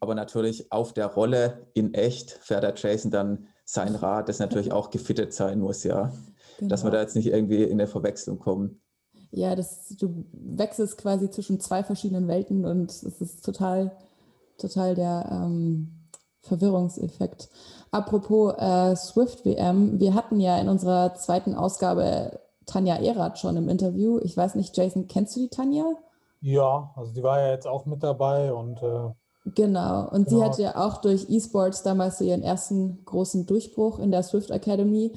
Aber natürlich auf der Rolle in echt fährt der Jason dann sein Rad, das natürlich auch gefittet sein muss, ja. Genau. Dass wir da jetzt nicht irgendwie in eine Verwechslung kommen ja, das, du wechselst quasi zwischen zwei verschiedenen Welten und es ist total, total der ähm, Verwirrungseffekt. Apropos äh, Swift WM, wir hatten ja in unserer zweiten Ausgabe Tanja Erath schon im Interview. Ich weiß nicht, Jason, kennst du die Tanja? Ja, also die war ja jetzt auch mit dabei und äh, Genau, und genau. sie hatte ja auch durch E-Sports damals so ihren ersten großen Durchbruch in der Swift Academy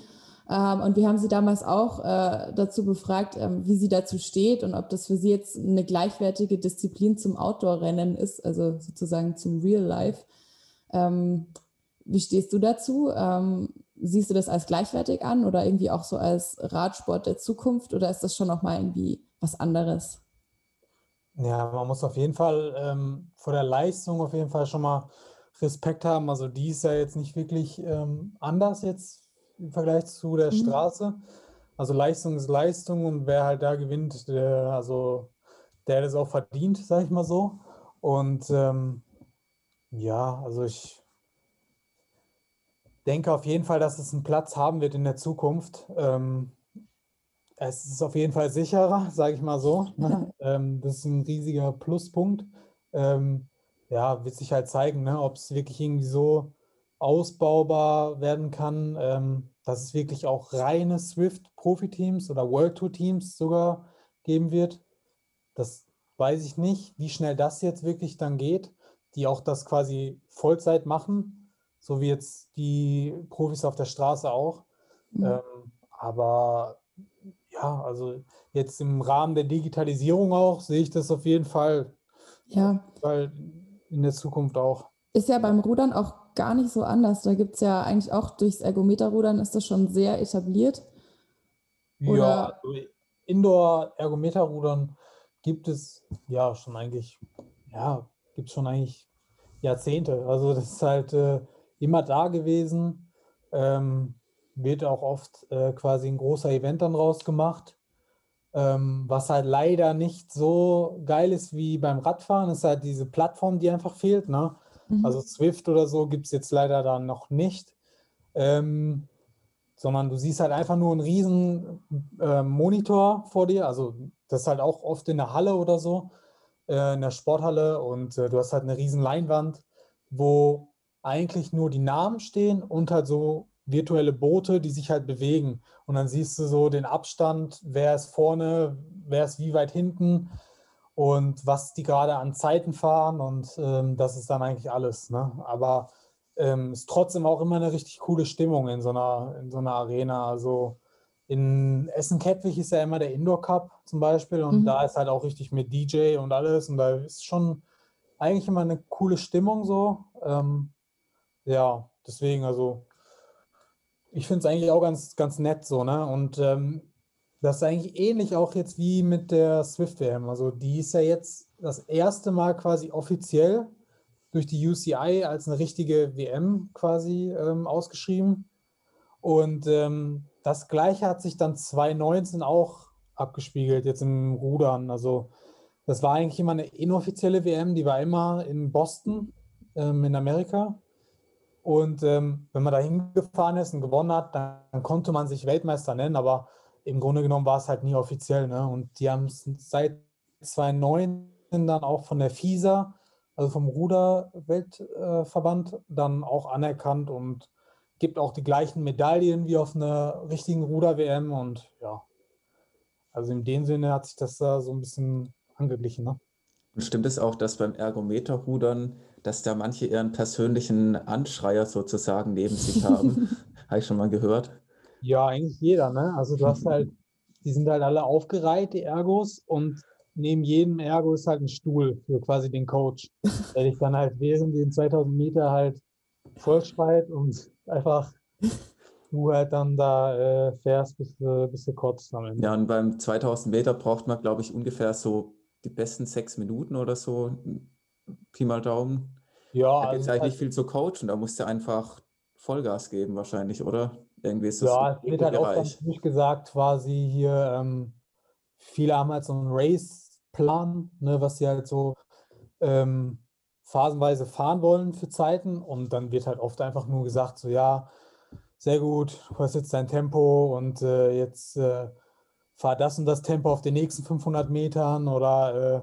und wir haben sie damals auch äh, dazu befragt, ähm, wie sie dazu steht und ob das für sie jetzt eine gleichwertige Disziplin zum Outdoor-Rennen ist, also sozusagen zum Real Life. Ähm, wie stehst du dazu? Ähm, siehst du das als gleichwertig an oder irgendwie auch so als Radsport der Zukunft oder ist das schon nochmal irgendwie was anderes? Ja, man muss auf jeden Fall ähm, vor der Leistung auf jeden Fall schon mal Respekt haben. Also die ist ja jetzt nicht wirklich ähm, anders jetzt im Vergleich zu der mhm. Straße. Also Leistung ist Leistung und wer halt da gewinnt, der, also der das auch verdient, sage ich mal so. Und ähm, ja, also ich denke auf jeden Fall, dass es einen Platz haben wird in der Zukunft. Ähm, es ist auf jeden Fall sicherer, sage ich mal so. Ne? ähm, das ist ein riesiger Pluspunkt. Ähm, ja, wird sich halt zeigen, ne, ob es wirklich irgendwie so ausbaubar werden kann, ähm, dass es wirklich auch reine Swift-Profi-Teams oder World Tour-Teams sogar geben wird. Das weiß ich nicht, wie schnell das jetzt wirklich dann geht, die auch das quasi Vollzeit machen, so wie jetzt die Profis auf der Straße auch. Mhm. Ähm, aber ja, also jetzt im Rahmen der Digitalisierung auch sehe ich das auf jeden Fall. Ja. Weil in der Zukunft auch. Ist ja beim Rudern auch gar nicht so anders. Da gibt es ja eigentlich auch durchs Ergometerrudern ist das schon sehr etabliert. Oder? Ja, also Indoor-Ergometerrudern gibt es ja schon eigentlich, ja, gibt es schon eigentlich Jahrzehnte. Also das ist halt äh, immer da gewesen. Ähm, wird auch oft äh, quasi ein großer Event dann rausgemacht. Ähm, was halt leider nicht so geil ist wie beim Radfahren, ist halt diese Plattform, die einfach fehlt. Ne? Mhm. Also Swift oder so gibt es jetzt leider dann noch nicht. Ähm, sondern du siehst halt einfach nur einen riesen äh, Monitor vor dir. Also das ist halt auch oft in der Halle oder so, äh, in der Sporthalle und äh, du hast halt eine riesen Leinwand, wo eigentlich nur die Namen stehen und halt so virtuelle Boote, die sich halt bewegen. Und dann siehst du so den Abstand, wer ist vorne, wer ist wie weit hinten und was die gerade an Zeiten fahren. Und ähm, das ist dann eigentlich alles. Ne? Aber ähm, ist trotzdem auch immer eine richtig coole Stimmung in so einer, in so einer Arena. Also in Essen-Kettwig ist ja immer der Indoor Cup zum Beispiel und mhm. da ist halt auch richtig mit DJ und alles und da ist schon eigentlich immer eine coole Stimmung so. Ähm, ja, deswegen, also ich finde es eigentlich auch ganz, ganz nett so, ne? Und ähm, das ist eigentlich ähnlich auch jetzt wie mit der Swift WM. Also die ist ja jetzt das erste Mal quasi offiziell durch die UCI als eine richtige WM quasi ähm, ausgeschrieben. Und ähm, das gleiche hat sich dann 2019 auch abgespiegelt, jetzt im Rudern. Also das war eigentlich immer eine inoffizielle WM, die war immer in Boston ähm, in Amerika. Und ähm, wenn man da hingefahren ist und gewonnen hat, dann, dann, konnte man sich Weltmeister nennen, aber im Grunde genommen war es halt nie offiziell. Ne? Und die haben es seit 2009 dann auch von der FISA, also vom Ruderweltverband, dann auch anerkannt und gibt auch die gleichen Medaillen wie auf einer richtigen Ruder-WM. Und ja, also in dem Sinne hat sich das da so ein bisschen angeglichen. Ne? Und stimmt es auch, dass beim Ergometerrudern, dass da manche ihren persönlichen Anschreier sozusagen neben sich haben? Habe ich schon mal gehört. Ja, eigentlich jeder, ne? Also du hast halt, die sind halt alle aufgereiht, die Ergos, und neben jedem Ergo ist halt ein Stuhl für quasi den Coach, der dich dann halt während den 2000 Meter halt vollschreit und einfach du halt dann da äh, fährst, bis, bis du kotzt am Ende. Ja, und beim 2000 Meter braucht man, glaube ich, ungefähr so die besten sechs Minuten oder so, Pi mal Daumen. Ja. Da geht es also eigentlich halt viel zu coachen, da musst du einfach Vollgas geben wahrscheinlich, oder? Irgendwie ist das Ja, es wird halt auch ganz gesagt, quasi hier, ähm, viele haben halt so einen Race-Plan, ne, was sie halt so ähm, phasenweise fahren wollen für Zeiten. Und dann wird halt oft einfach nur gesagt, so ja, sehr gut, du hast jetzt dein Tempo und äh, jetzt äh, fahr das und das Tempo auf den nächsten 500 Metern oder äh,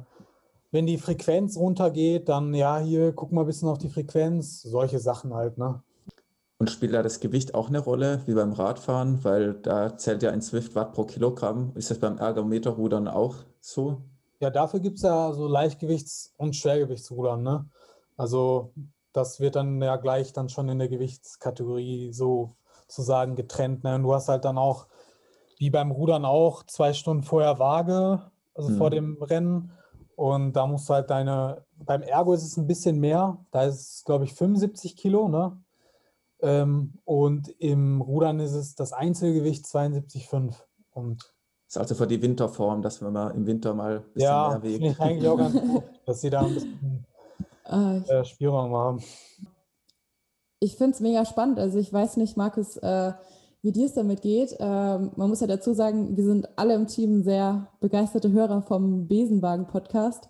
wenn die Frequenz runtergeht, dann ja, hier guck mal ein bisschen auf die Frequenz, solche Sachen halt, ne? Und spielt da das Gewicht auch eine Rolle, wie beim Radfahren? Weil da zählt ja ein Swift Watt pro Kilogramm. Ist das beim Ergometerrudern auch so? Ja, dafür gibt es ja so Leichtgewichts- und Schwergewichtsrudern, ne? Also das wird dann ja gleich dann schon in der Gewichtskategorie so sozusagen getrennt. Ne? Und du hast halt dann auch, wie beim Rudern auch, zwei Stunden vorher Waage, also mhm. vor dem Rennen. Und da musst du halt deine, beim Ergo ist es ein bisschen mehr, da ist es, glaube ich, 75 Kilo, ne? Ähm, und im Rudern ist es das Einzelgewicht 72,5. Und das ist also für die Winterform, dass wir mal im Winter mal ein bisschen ja, mehr wiegen. Ja, ich eigentlich auch ganz gut, dass sie da ein bisschen äh, äh, Spielraum haben. Ich finde es mega spannend. Also ich weiß nicht, Markus, äh, wie dir es damit geht. Ähm, man muss ja dazu sagen, wir sind alle im Team sehr begeisterte Hörer vom Besenwagen-Podcast.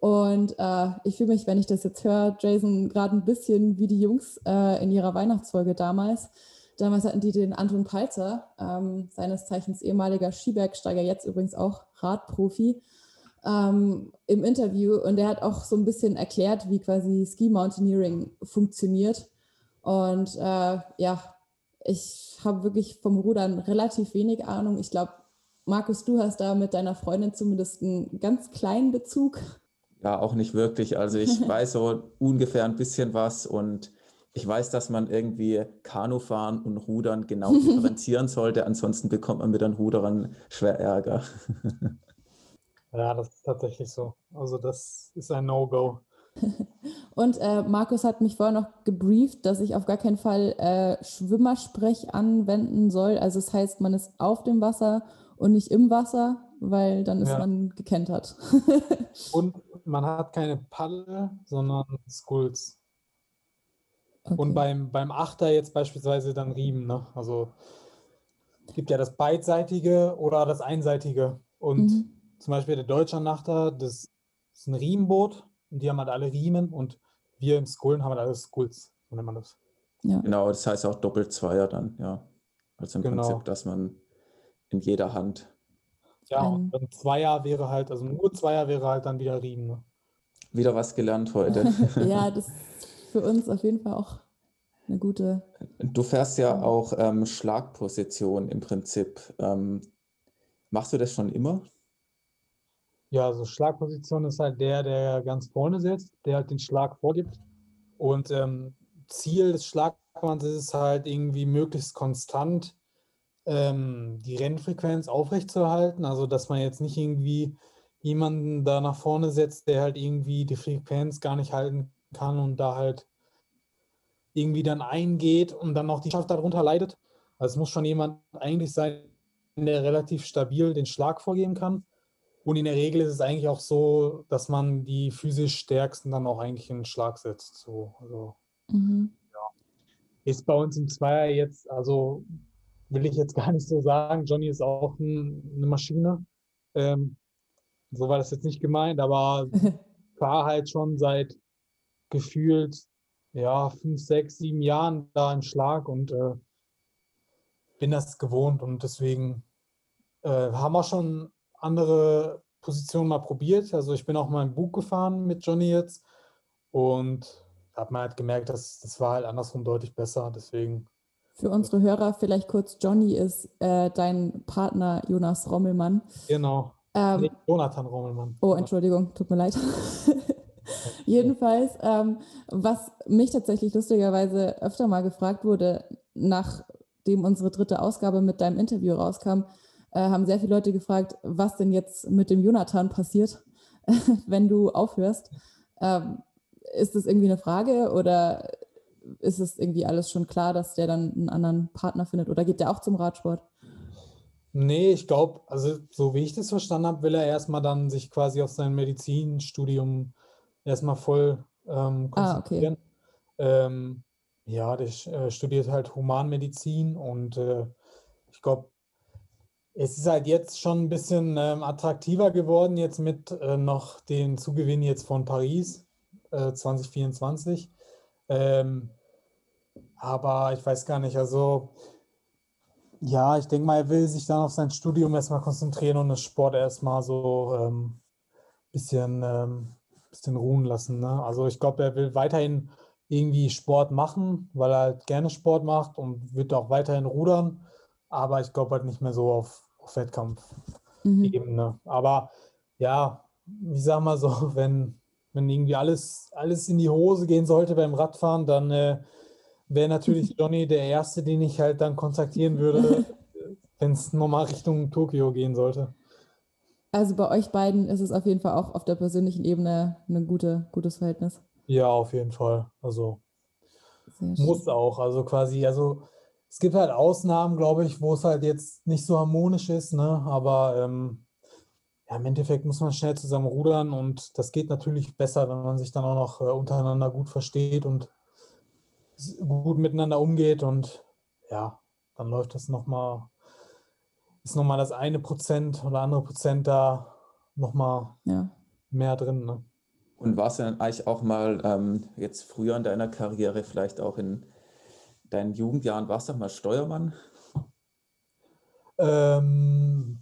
Und äh, ich fühle mich, wenn ich das jetzt höre, Jason, gerade ein bisschen wie die Jungs äh, in ihrer Weihnachtsfolge damals. Damals hatten die den Anton Palzer, ähm, seines Zeichens ehemaliger Skibergsteiger, jetzt übrigens auch Radprofi, ähm, im Interview und er hat auch so ein bisschen erklärt, wie quasi Ski Mountaineering funktioniert. Und äh, ja, ich habe wirklich vom Rudern relativ wenig Ahnung. Ich glaube, Markus, du hast da mit deiner Freundin zumindest einen ganz kleinen Bezug. Ja, auch nicht wirklich. Also ich weiß so ungefähr ein bisschen was und ich weiß, dass man irgendwie Kanufahren und Rudern genau differenzieren sollte. Ansonsten bekommt man mit den Ruderern schwer Ärger. Ja, das ist tatsächlich so. Also das ist ein No-Go. Und äh, Markus hat mich vorher noch gebrieft, dass ich auf gar keinen Fall äh, Schwimmersprech anwenden soll. Also es das heißt, man ist auf dem Wasser und nicht im Wasser, weil dann ist ja. man gekentert. und man hat keine Paddel, sondern Skulls. Okay. Und beim, beim Achter jetzt beispielsweise dann Riemen. Ne? Also es gibt ja das beidseitige oder das einseitige. Und mhm. zum Beispiel der Deutsche Nachter, das ist ein Riemenboot und die haben halt alle Riemen und wir im Skullen haben halt alle Skulls, so nennt man das. Ja. Genau, das heißt auch Doppelzweier dann, ja. Also im genau. Prinzip, dass man in jeder Hand. Ja, und ein Zweier wäre halt, also nur Zweier wäre halt dann wieder Riemen. Ne? Wieder was gelernt heute. ja, das ist für uns auf jeden Fall auch eine gute. Du fährst ja auch ähm, Schlagposition im Prinzip. Ähm, machst du das schon immer? Ja, also Schlagposition ist halt der, der ganz vorne sitzt, der halt den Schlag vorgibt. Und ähm, Ziel des Schlagmanns ist es halt irgendwie möglichst konstant ähm, die Rennfrequenz aufrechtzuerhalten. Also dass man jetzt nicht irgendwie jemanden da nach vorne setzt, der halt irgendwie die Frequenz gar nicht halten kann und da halt irgendwie dann eingeht und dann noch die Schaft darunter leidet. Also es muss schon jemand eigentlich sein, der relativ stabil den Schlag vorgeben kann. Und in der Regel ist es eigentlich auch so, dass man die physisch Stärksten dann auch eigentlich in den Schlag setzt. So, also, mhm. ja. Ist bei uns im Zweier jetzt, also will ich jetzt gar nicht so sagen. Johnny ist auch ein, eine Maschine. Ähm, so war das jetzt nicht gemeint, aber war halt schon seit gefühlt ja fünf, sechs, sieben Jahren da im Schlag und äh, bin das gewohnt und deswegen äh, haben wir schon andere Positionen mal probiert. Also ich bin auch mal im Bug gefahren mit Johnny jetzt und hat man halt gemerkt, dass das war halt andersrum deutlich besser. Deswegen. Für unsere Hörer vielleicht kurz, Johnny ist äh, dein Partner Jonas Rommelmann. Genau. Ähm, nee, Jonathan Rommelmann. Oh, Entschuldigung, tut mir leid. Jedenfalls, ähm, was mich tatsächlich lustigerweise öfter mal gefragt wurde, nachdem unsere dritte Ausgabe mit deinem Interview rauskam, äh, haben sehr viele Leute gefragt, was denn jetzt mit dem Jonathan passiert, wenn du aufhörst. Ähm, ist das irgendwie eine Frage oder ist es irgendwie alles schon klar, dass der dann einen anderen Partner findet oder geht der auch zum Radsport? Nee, ich glaube, also so wie ich das verstanden habe, will er erstmal dann sich quasi auf sein Medizinstudium erstmal voll ähm, konzentrieren. Ah, okay. ähm, ja, der äh, studiert halt Humanmedizin und äh, ich glaube, es ist halt jetzt schon ein bisschen ähm, attraktiver geworden, jetzt mit äh, noch den Zugewinn jetzt von Paris äh, 2024. Ähm, aber ich weiß gar nicht, also ja, ich denke mal, er will sich dann auf sein Studium erstmal konzentrieren und das Sport erstmal so ein ähm, bisschen, ähm, bisschen ruhen lassen. Ne? Also ich glaube, er will weiterhin irgendwie Sport machen, weil er halt gerne Sport macht und wird auch weiterhin rudern. Aber ich glaube halt nicht mehr so auf auf Wettkampfebene. Mhm. Aber ja, ich sag mal so, wenn, wenn irgendwie alles, alles in die Hose gehen sollte beim Radfahren, dann äh, wäre natürlich Johnny der Erste, den ich halt dann kontaktieren würde, wenn es nochmal Richtung Tokio gehen sollte. Also bei euch beiden ist es auf jeden Fall auch auf der persönlichen Ebene ein gute, gutes Verhältnis. Ja, auf jeden Fall. Also muss auch. Also quasi, also es gibt halt Ausnahmen, glaube ich, wo es halt jetzt nicht so harmonisch ist, ne? aber ähm, ja, im Endeffekt muss man schnell zusammen rudern und das geht natürlich besser, wenn man sich dann auch noch äh, untereinander gut versteht und gut miteinander umgeht und ja, dann läuft das nochmal, ist nochmal das eine Prozent oder andere Prozent da nochmal ja. mehr drin. Ne? Und warst du dann eigentlich auch mal ähm, jetzt früher in deiner Karriere vielleicht auch in deinen Jugendjahren warst du doch mal Steuermann? Ähm,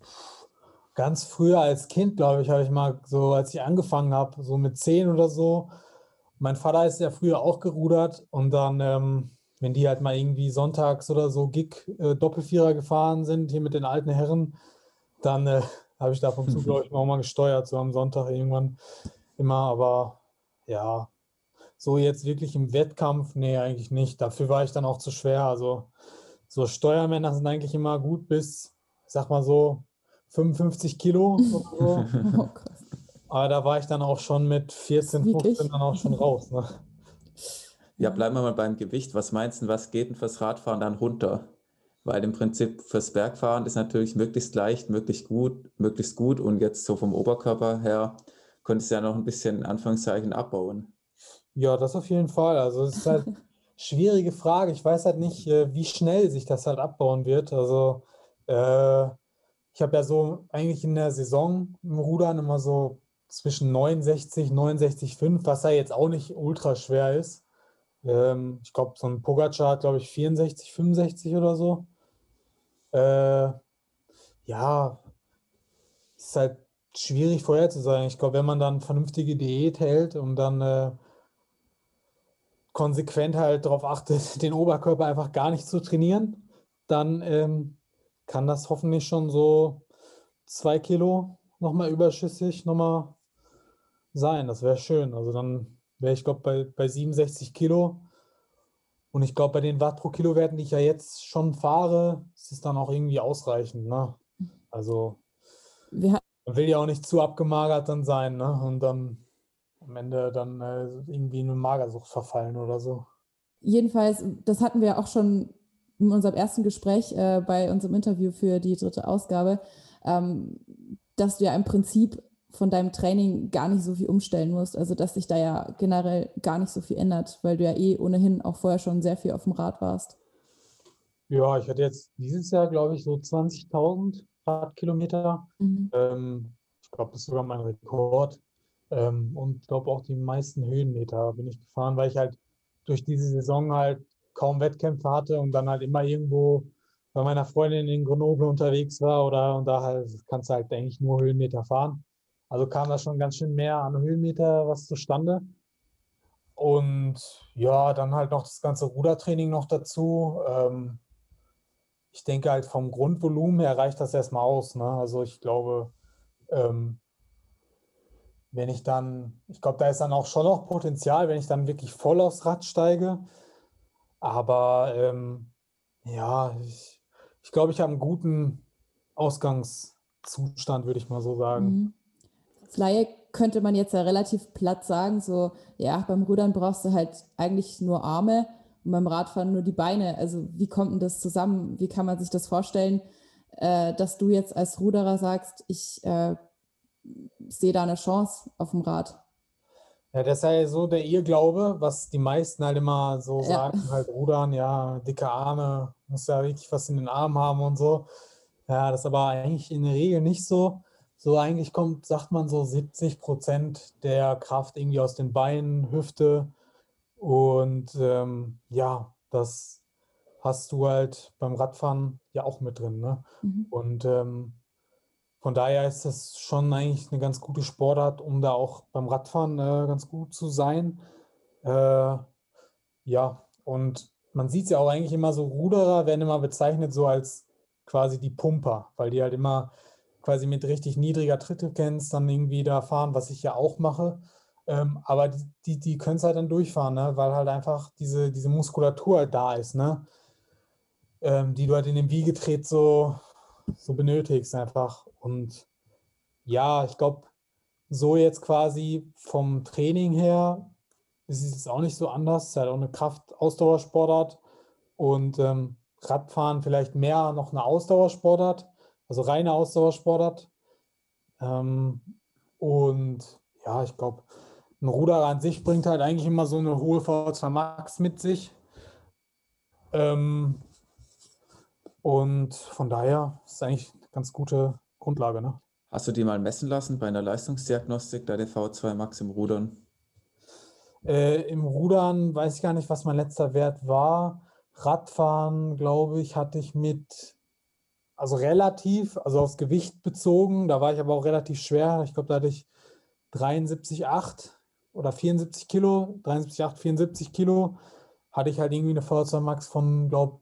ganz früher als Kind, glaube ich, habe ich mal so, als ich angefangen habe, so mit zehn oder so. Mein Vater ist ja früher auch gerudert und dann, ähm, wenn die halt mal irgendwie sonntags oder so Gig-Doppelvierer äh, gefahren sind, hier mit den alten Herren, dann äh, habe ich davon zu, glaube ich, auch mal gesteuert, so am Sonntag irgendwann immer. Aber ja, so jetzt wirklich im Wettkampf, nee, eigentlich nicht. Dafür war ich dann auch zu schwer. Also so Steuermänner sind eigentlich immer gut bis, ich sag mal so, 55 Kilo. So. Aber da war ich dann auch schon mit 14, 15 dann auch schon raus. Ne? Ja, bleiben wir mal beim Gewicht. Was meinst du, was geht denn fürs Radfahren dann runter? Weil im Prinzip fürs Bergfahren ist natürlich möglichst leicht, möglichst gut, möglichst gut und jetzt so vom Oberkörper her könntest du ja noch ein bisschen in Anführungszeichen abbauen. Ja, das auf jeden Fall. Also es ist halt eine schwierige Frage. Ich weiß halt nicht, äh, wie schnell sich das halt abbauen wird. Also äh, ich habe ja so eigentlich in der Saison im Rudern immer so zwischen 69, 69,5, was ja jetzt auch nicht ultra schwer ist. Ähm, ich glaube, so ein Pogacar hat, glaube ich, 64, 65 oder so. Äh, ja, ist halt schwierig vorherzusagen. Ich glaube, wenn man dann vernünftige Diät hält und dann äh, konsequent halt darauf achtet, den Oberkörper einfach gar nicht zu trainieren, dann ähm, kann das hoffentlich schon so zwei Kilo nochmal überschüssig nochmal sein. Das wäre schön. Also dann wäre ich, glaube bei, bei 67 Kilo und ich glaube, bei den Watt pro Kilo Werten, die ich ja jetzt schon fahre, ist es dann auch irgendwie ausreichend. Ne? Also man will ja auch nicht zu abgemagert dann sein ne? und dann am Ende dann äh, irgendwie in eine Magersucht verfallen oder so. Jedenfalls, das hatten wir auch schon in unserem ersten Gespräch äh, bei unserem Interview für die dritte Ausgabe, ähm, dass du ja im Prinzip von deinem Training gar nicht so viel umstellen musst. Also dass sich da ja generell gar nicht so viel ändert, weil du ja eh ohnehin auch vorher schon sehr viel auf dem Rad warst. Ja, ich hatte jetzt dieses Jahr, glaube ich, so 20.000 Radkilometer. Mhm. Ähm, ich glaube, das ist sogar mein Rekord. Ähm, und ich glaube auch die meisten Höhenmeter bin ich gefahren, weil ich halt durch diese Saison halt kaum Wettkämpfe hatte und dann halt immer irgendwo bei meiner Freundin in Grenoble unterwegs war oder und da halt kannst du halt eigentlich nur Höhenmeter fahren. Also kam da schon ganz schön mehr an Höhenmeter was zustande. Und ja, dann halt noch das ganze Rudertraining noch dazu. Ähm, ich denke halt vom Grundvolumen her reicht das erstmal aus. Ne? Also ich glaube, ähm, wenn ich dann, ich glaube, da ist dann auch schon noch Potenzial, wenn ich dann wirklich voll aufs Rad steige. Aber ähm, ja, ich, ich glaube, ich habe einen guten Ausgangszustand, würde ich mal so sagen. Mhm. Flyer könnte man jetzt ja relativ platt sagen, so, ja, beim Rudern brauchst du halt eigentlich nur Arme und beim Radfahren nur die Beine. Also wie kommt denn das zusammen? Wie kann man sich das vorstellen, äh, dass du jetzt als Ruderer sagst, ich äh, sehe da eine Chance auf dem Rad? Ja, das ist ja so der Irrglaube, was die meisten halt immer so ja. sagen, halt rudern, ja, dicke Arme, muss ja richtig was in den Armen haben und so. Ja, das ist aber eigentlich in der Regel nicht so. So eigentlich kommt, sagt man so 70 Prozent der Kraft irgendwie aus den Beinen, Hüfte. Und ähm, ja, das hast du halt beim Radfahren ja auch mit drin. Ne? Mhm. Und ähm, von daher ist das schon eigentlich eine ganz gute Sportart, um da auch beim Radfahren äh, ganz gut zu sein. Äh, ja, und man sieht es ja auch eigentlich immer so, Ruderer werden immer bezeichnet so als quasi die Pumper, weil die halt immer quasi mit richtig niedriger Trittfrequenz dann irgendwie da fahren, was ich ja auch mache. Ähm, aber die, die können es halt dann durchfahren, ne? weil halt einfach diese, diese Muskulatur halt da ist, ne? Ähm, die du halt in dem Wiegetret so, so benötigst einfach. Und ja, ich glaube, so jetzt quasi vom Training her ist es auch nicht so anders. Es ist halt auch eine Kraft-Ausdauersportart und ähm, Radfahren vielleicht mehr noch eine Ausdauersportart. Also reine Ausdauersportart. Ähm, und ja, ich glaube, ein Ruderer an sich bringt halt eigentlich immer so eine hohe V2 Max mit sich. Ähm, und von daher ist es eigentlich eine ganz gute Grundlage. Ne? Hast du die mal messen lassen bei einer Leistungsdiagnostik, deine V2 Max im Rudern? Äh, Im Rudern weiß ich gar nicht, was mein letzter Wert war. Radfahren, glaube ich, hatte ich mit also relativ, also aufs Gewicht bezogen. Da war ich aber auch relativ schwer. Ich glaube, da hatte ich 73,8 oder 74 Kilo, 73,8, 74 Kilo. Hatte ich halt irgendwie eine VZ Max von, glaube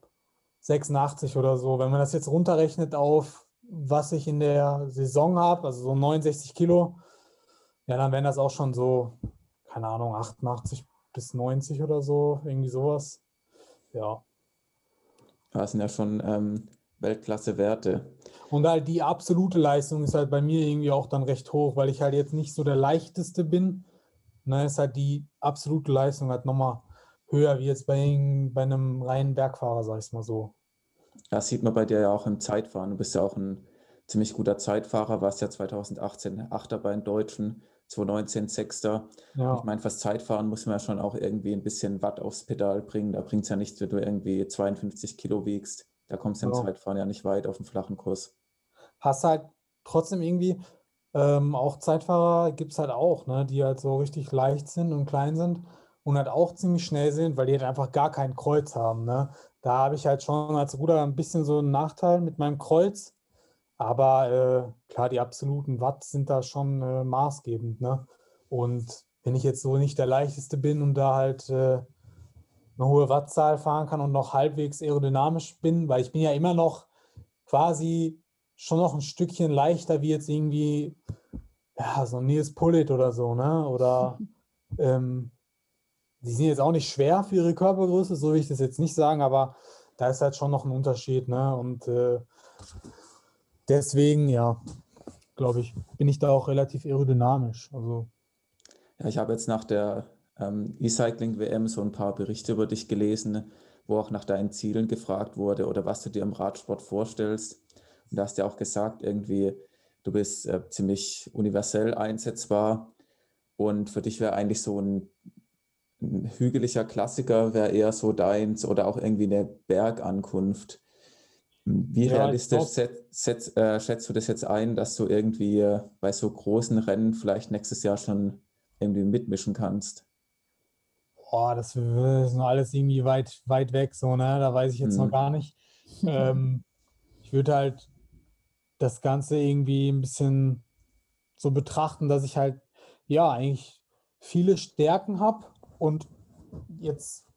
86 oder so. Wenn man das jetzt runterrechnet auf, was ich in der Saison habe, also so 69 Kilo, ja, dann wären das auch schon so, keine Ahnung, 88 bis 90 oder so, irgendwie sowas. Ja. Das sind ja schon ähm, Weltklasse-Werte. Und halt die absolute Leistung ist halt bei mir irgendwie auch dann recht hoch, weil ich halt jetzt nicht so der leichteste bin. Ne, ist halt die absolute Leistung halt nochmal höher wie jetzt bei, bei einem reinen Bergfahrer, sag ich mal so. Das sieht man bei dir ja auch im Zeitfahren. Du bist ja auch ein ziemlich guter Zeitfahrer, warst ja 2018 Achter bei den Deutschen, 2019 Sechster. Ja. Ich meine, fürs Zeitfahren muss man ja schon auch irgendwie ein bisschen Watt aufs Pedal bringen. Da bringt es ja nichts, wenn du irgendwie 52 Kilo wiegst. Da kommst du im. Zeitfahren ja nicht weit auf dem flachen Kurs. Hast halt trotzdem irgendwie, ähm, auch Zeitfahrer gibt es halt auch, ne, die halt so richtig leicht sind und klein sind und halt auch ziemlich schnell sind, weil die halt einfach gar kein Kreuz haben. Ne? Da habe ich halt schon als Ruder ein bisschen so einen Nachteil mit meinem Kreuz. Aber äh, klar, die absoluten Watt sind da schon äh, maßgebend. Ne? Und wenn ich jetzt so nicht der leichteste bin und da halt äh, eine hohe Wattzahl fahren kann und noch halbwegs aerodynamisch bin, weil ich bin ja immer noch quasi schon noch ein Stückchen leichter wie jetzt irgendwie ja, so ein Nils Pullit oder so, ne? Oder ähm, die sind jetzt auch nicht schwer für ihre Körpergröße, so will ich das jetzt nicht sagen, aber da ist halt schon noch ein Unterschied, ne? Und äh, deswegen, ja, glaube ich, bin ich da auch relativ aerodynamisch. Also. Ja, ich habe jetzt nach der ähm, E-Cycling-WM so ein paar Berichte über dich gelesen, wo auch nach deinen Zielen gefragt wurde oder was du dir im Radsport vorstellst. Und da hast du ja auch gesagt, irgendwie, du bist äh, ziemlich universell einsetzbar. Und für dich wäre eigentlich so ein, ein hügeliger Klassiker, wäre eher so deins oder auch irgendwie eine Bergankunft. Wie ja, realistisch set, set, äh, schätzt du das jetzt ein, dass du irgendwie äh, bei so großen Rennen vielleicht nächstes Jahr schon irgendwie mitmischen kannst? Boah, das ist noch alles irgendwie weit, weit weg, so, ne? Da weiß ich jetzt mhm. noch gar nicht. ähm, ich würde halt das Ganze irgendwie ein bisschen so betrachten, dass ich halt, ja, eigentlich viele Stärken habe und jetzt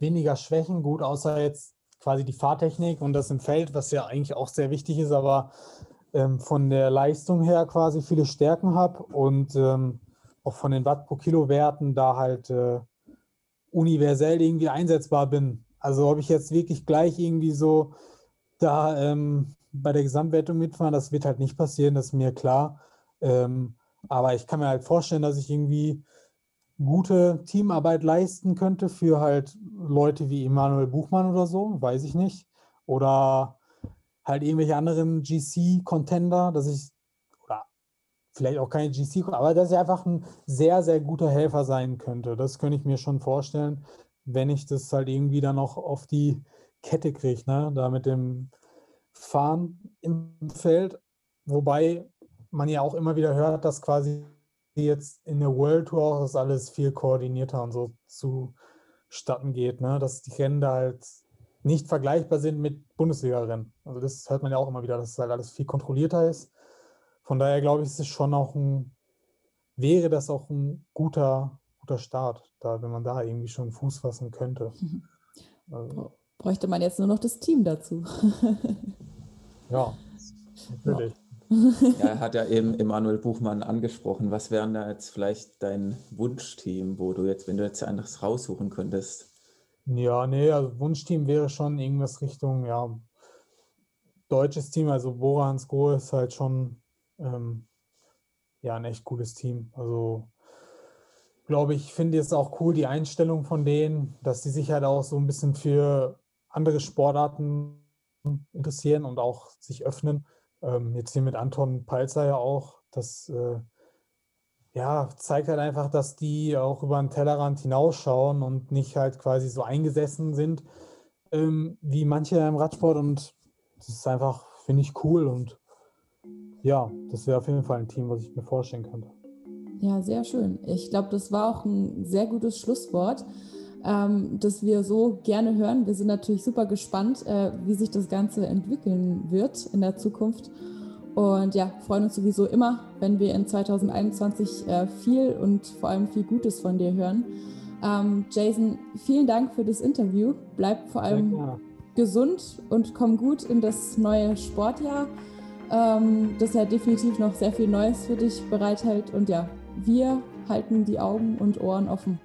weniger Schwächen, gut, außer jetzt quasi die Fahrtechnik und das im Feld, was ja eigentlich auch sehr wichtig ist, aber ähm, von der Leistung her quasi viele Stärken habe und ähm, auch von den Watt pro Kilo Werten da halt äh, universell irgendwie einsetzbar bin. Also ob ich jetzt wirklich gleich irgendwie so da ähm, bei der Gesamtwertung mitfahren, das wird halt nicht passieren, das ist mir klar. Ähm, aber ich kann mir halt vorstellen, dass ich irgendwie gute Teamarbeit leisten könnte für halt Leute wie Emanuel Buchmann oder so, weiß ich nicht. Oder halt irgendwelche anderen GC-Contender, dass ich, vielleicht auch keine GC, aber dass ich einfach ein sehr, sehr guter Helfer sein könnte. Das könnte ich mir schon vorstellen, wenn ich das halt irgendwie dann noch auf die Kette kriege, ne? Da mit dem Fahren im Feld. Wobei man ja auch immer wieder hört, dass quasi jetzt in der World Tour auch das alles viel koordinierter und so zustatten geht, ne? dass die Rennen da halt nicht vergleichbar sind mit Bundesliga-Rennen. Also das hört man ja auch immer wieder, dass es halt alles viel kontrollierter ist. Von daher glaube ich, ist es schon auch ein, wäre das auch ein guter, guter Start, da, wenn man da irgendwie schon Fuß fassen könnte. Also. Bräuchte man jetzt nur noch das Team dazu. ja, natürlich. Ja, er hat ja eben Emanuel Buchmann angesprochen. Was wäre da jetzt vielleicht dein Wunschteam, wo du jetzt, wenn du jetzt anderes raussuchen könntest? Ja, nee, also Wunschteam wäre schon irgendwas Richtung, ja, deutsches Team. Also Bora Hans Go ist halt schon ähm, ja, ein echt cooles Team. Also glaube ich, finde es auch cool, die Einstellung von denen, dass die sich halt auch so ein bisschen für andere Sportarten interessieren und auch sich öffnen. Ähm, jetzt hier mit Anton Palzer ja auch, das äh, ja, zeigt halt einfach, dass die auch über den Tellerrand hinausschauen und nicht halt quasi so eingesessen sind ähm, wie manche im Radsport. Und das ist einfach, finde ich, cool. Und ja, das wäre auf jeden Fall ein Team, was ich mir vorstellen könnte. Ja, sehr schön. Ich glaube, das war auch ein sehr gutes Schlusswort. ähm, das wir so gerne hören. Wir sind natürlich super gespannt, äh, wie sich das Ganze entwickeln wird in der Zukunft. Und ja, freuen uns sowieso immer, wenn wir in 2021 äh, viel und vor allem viel Gutes von dir hören. Ähm, Jason, vielen Dank für das Interview. Bleib vor allem gesund und komm gut in das neue Sportjahr, ähm, das ja definitiv noch sehr viel Neues für dich bereithält. Und ja, wir halten die Augen und Ohren offen.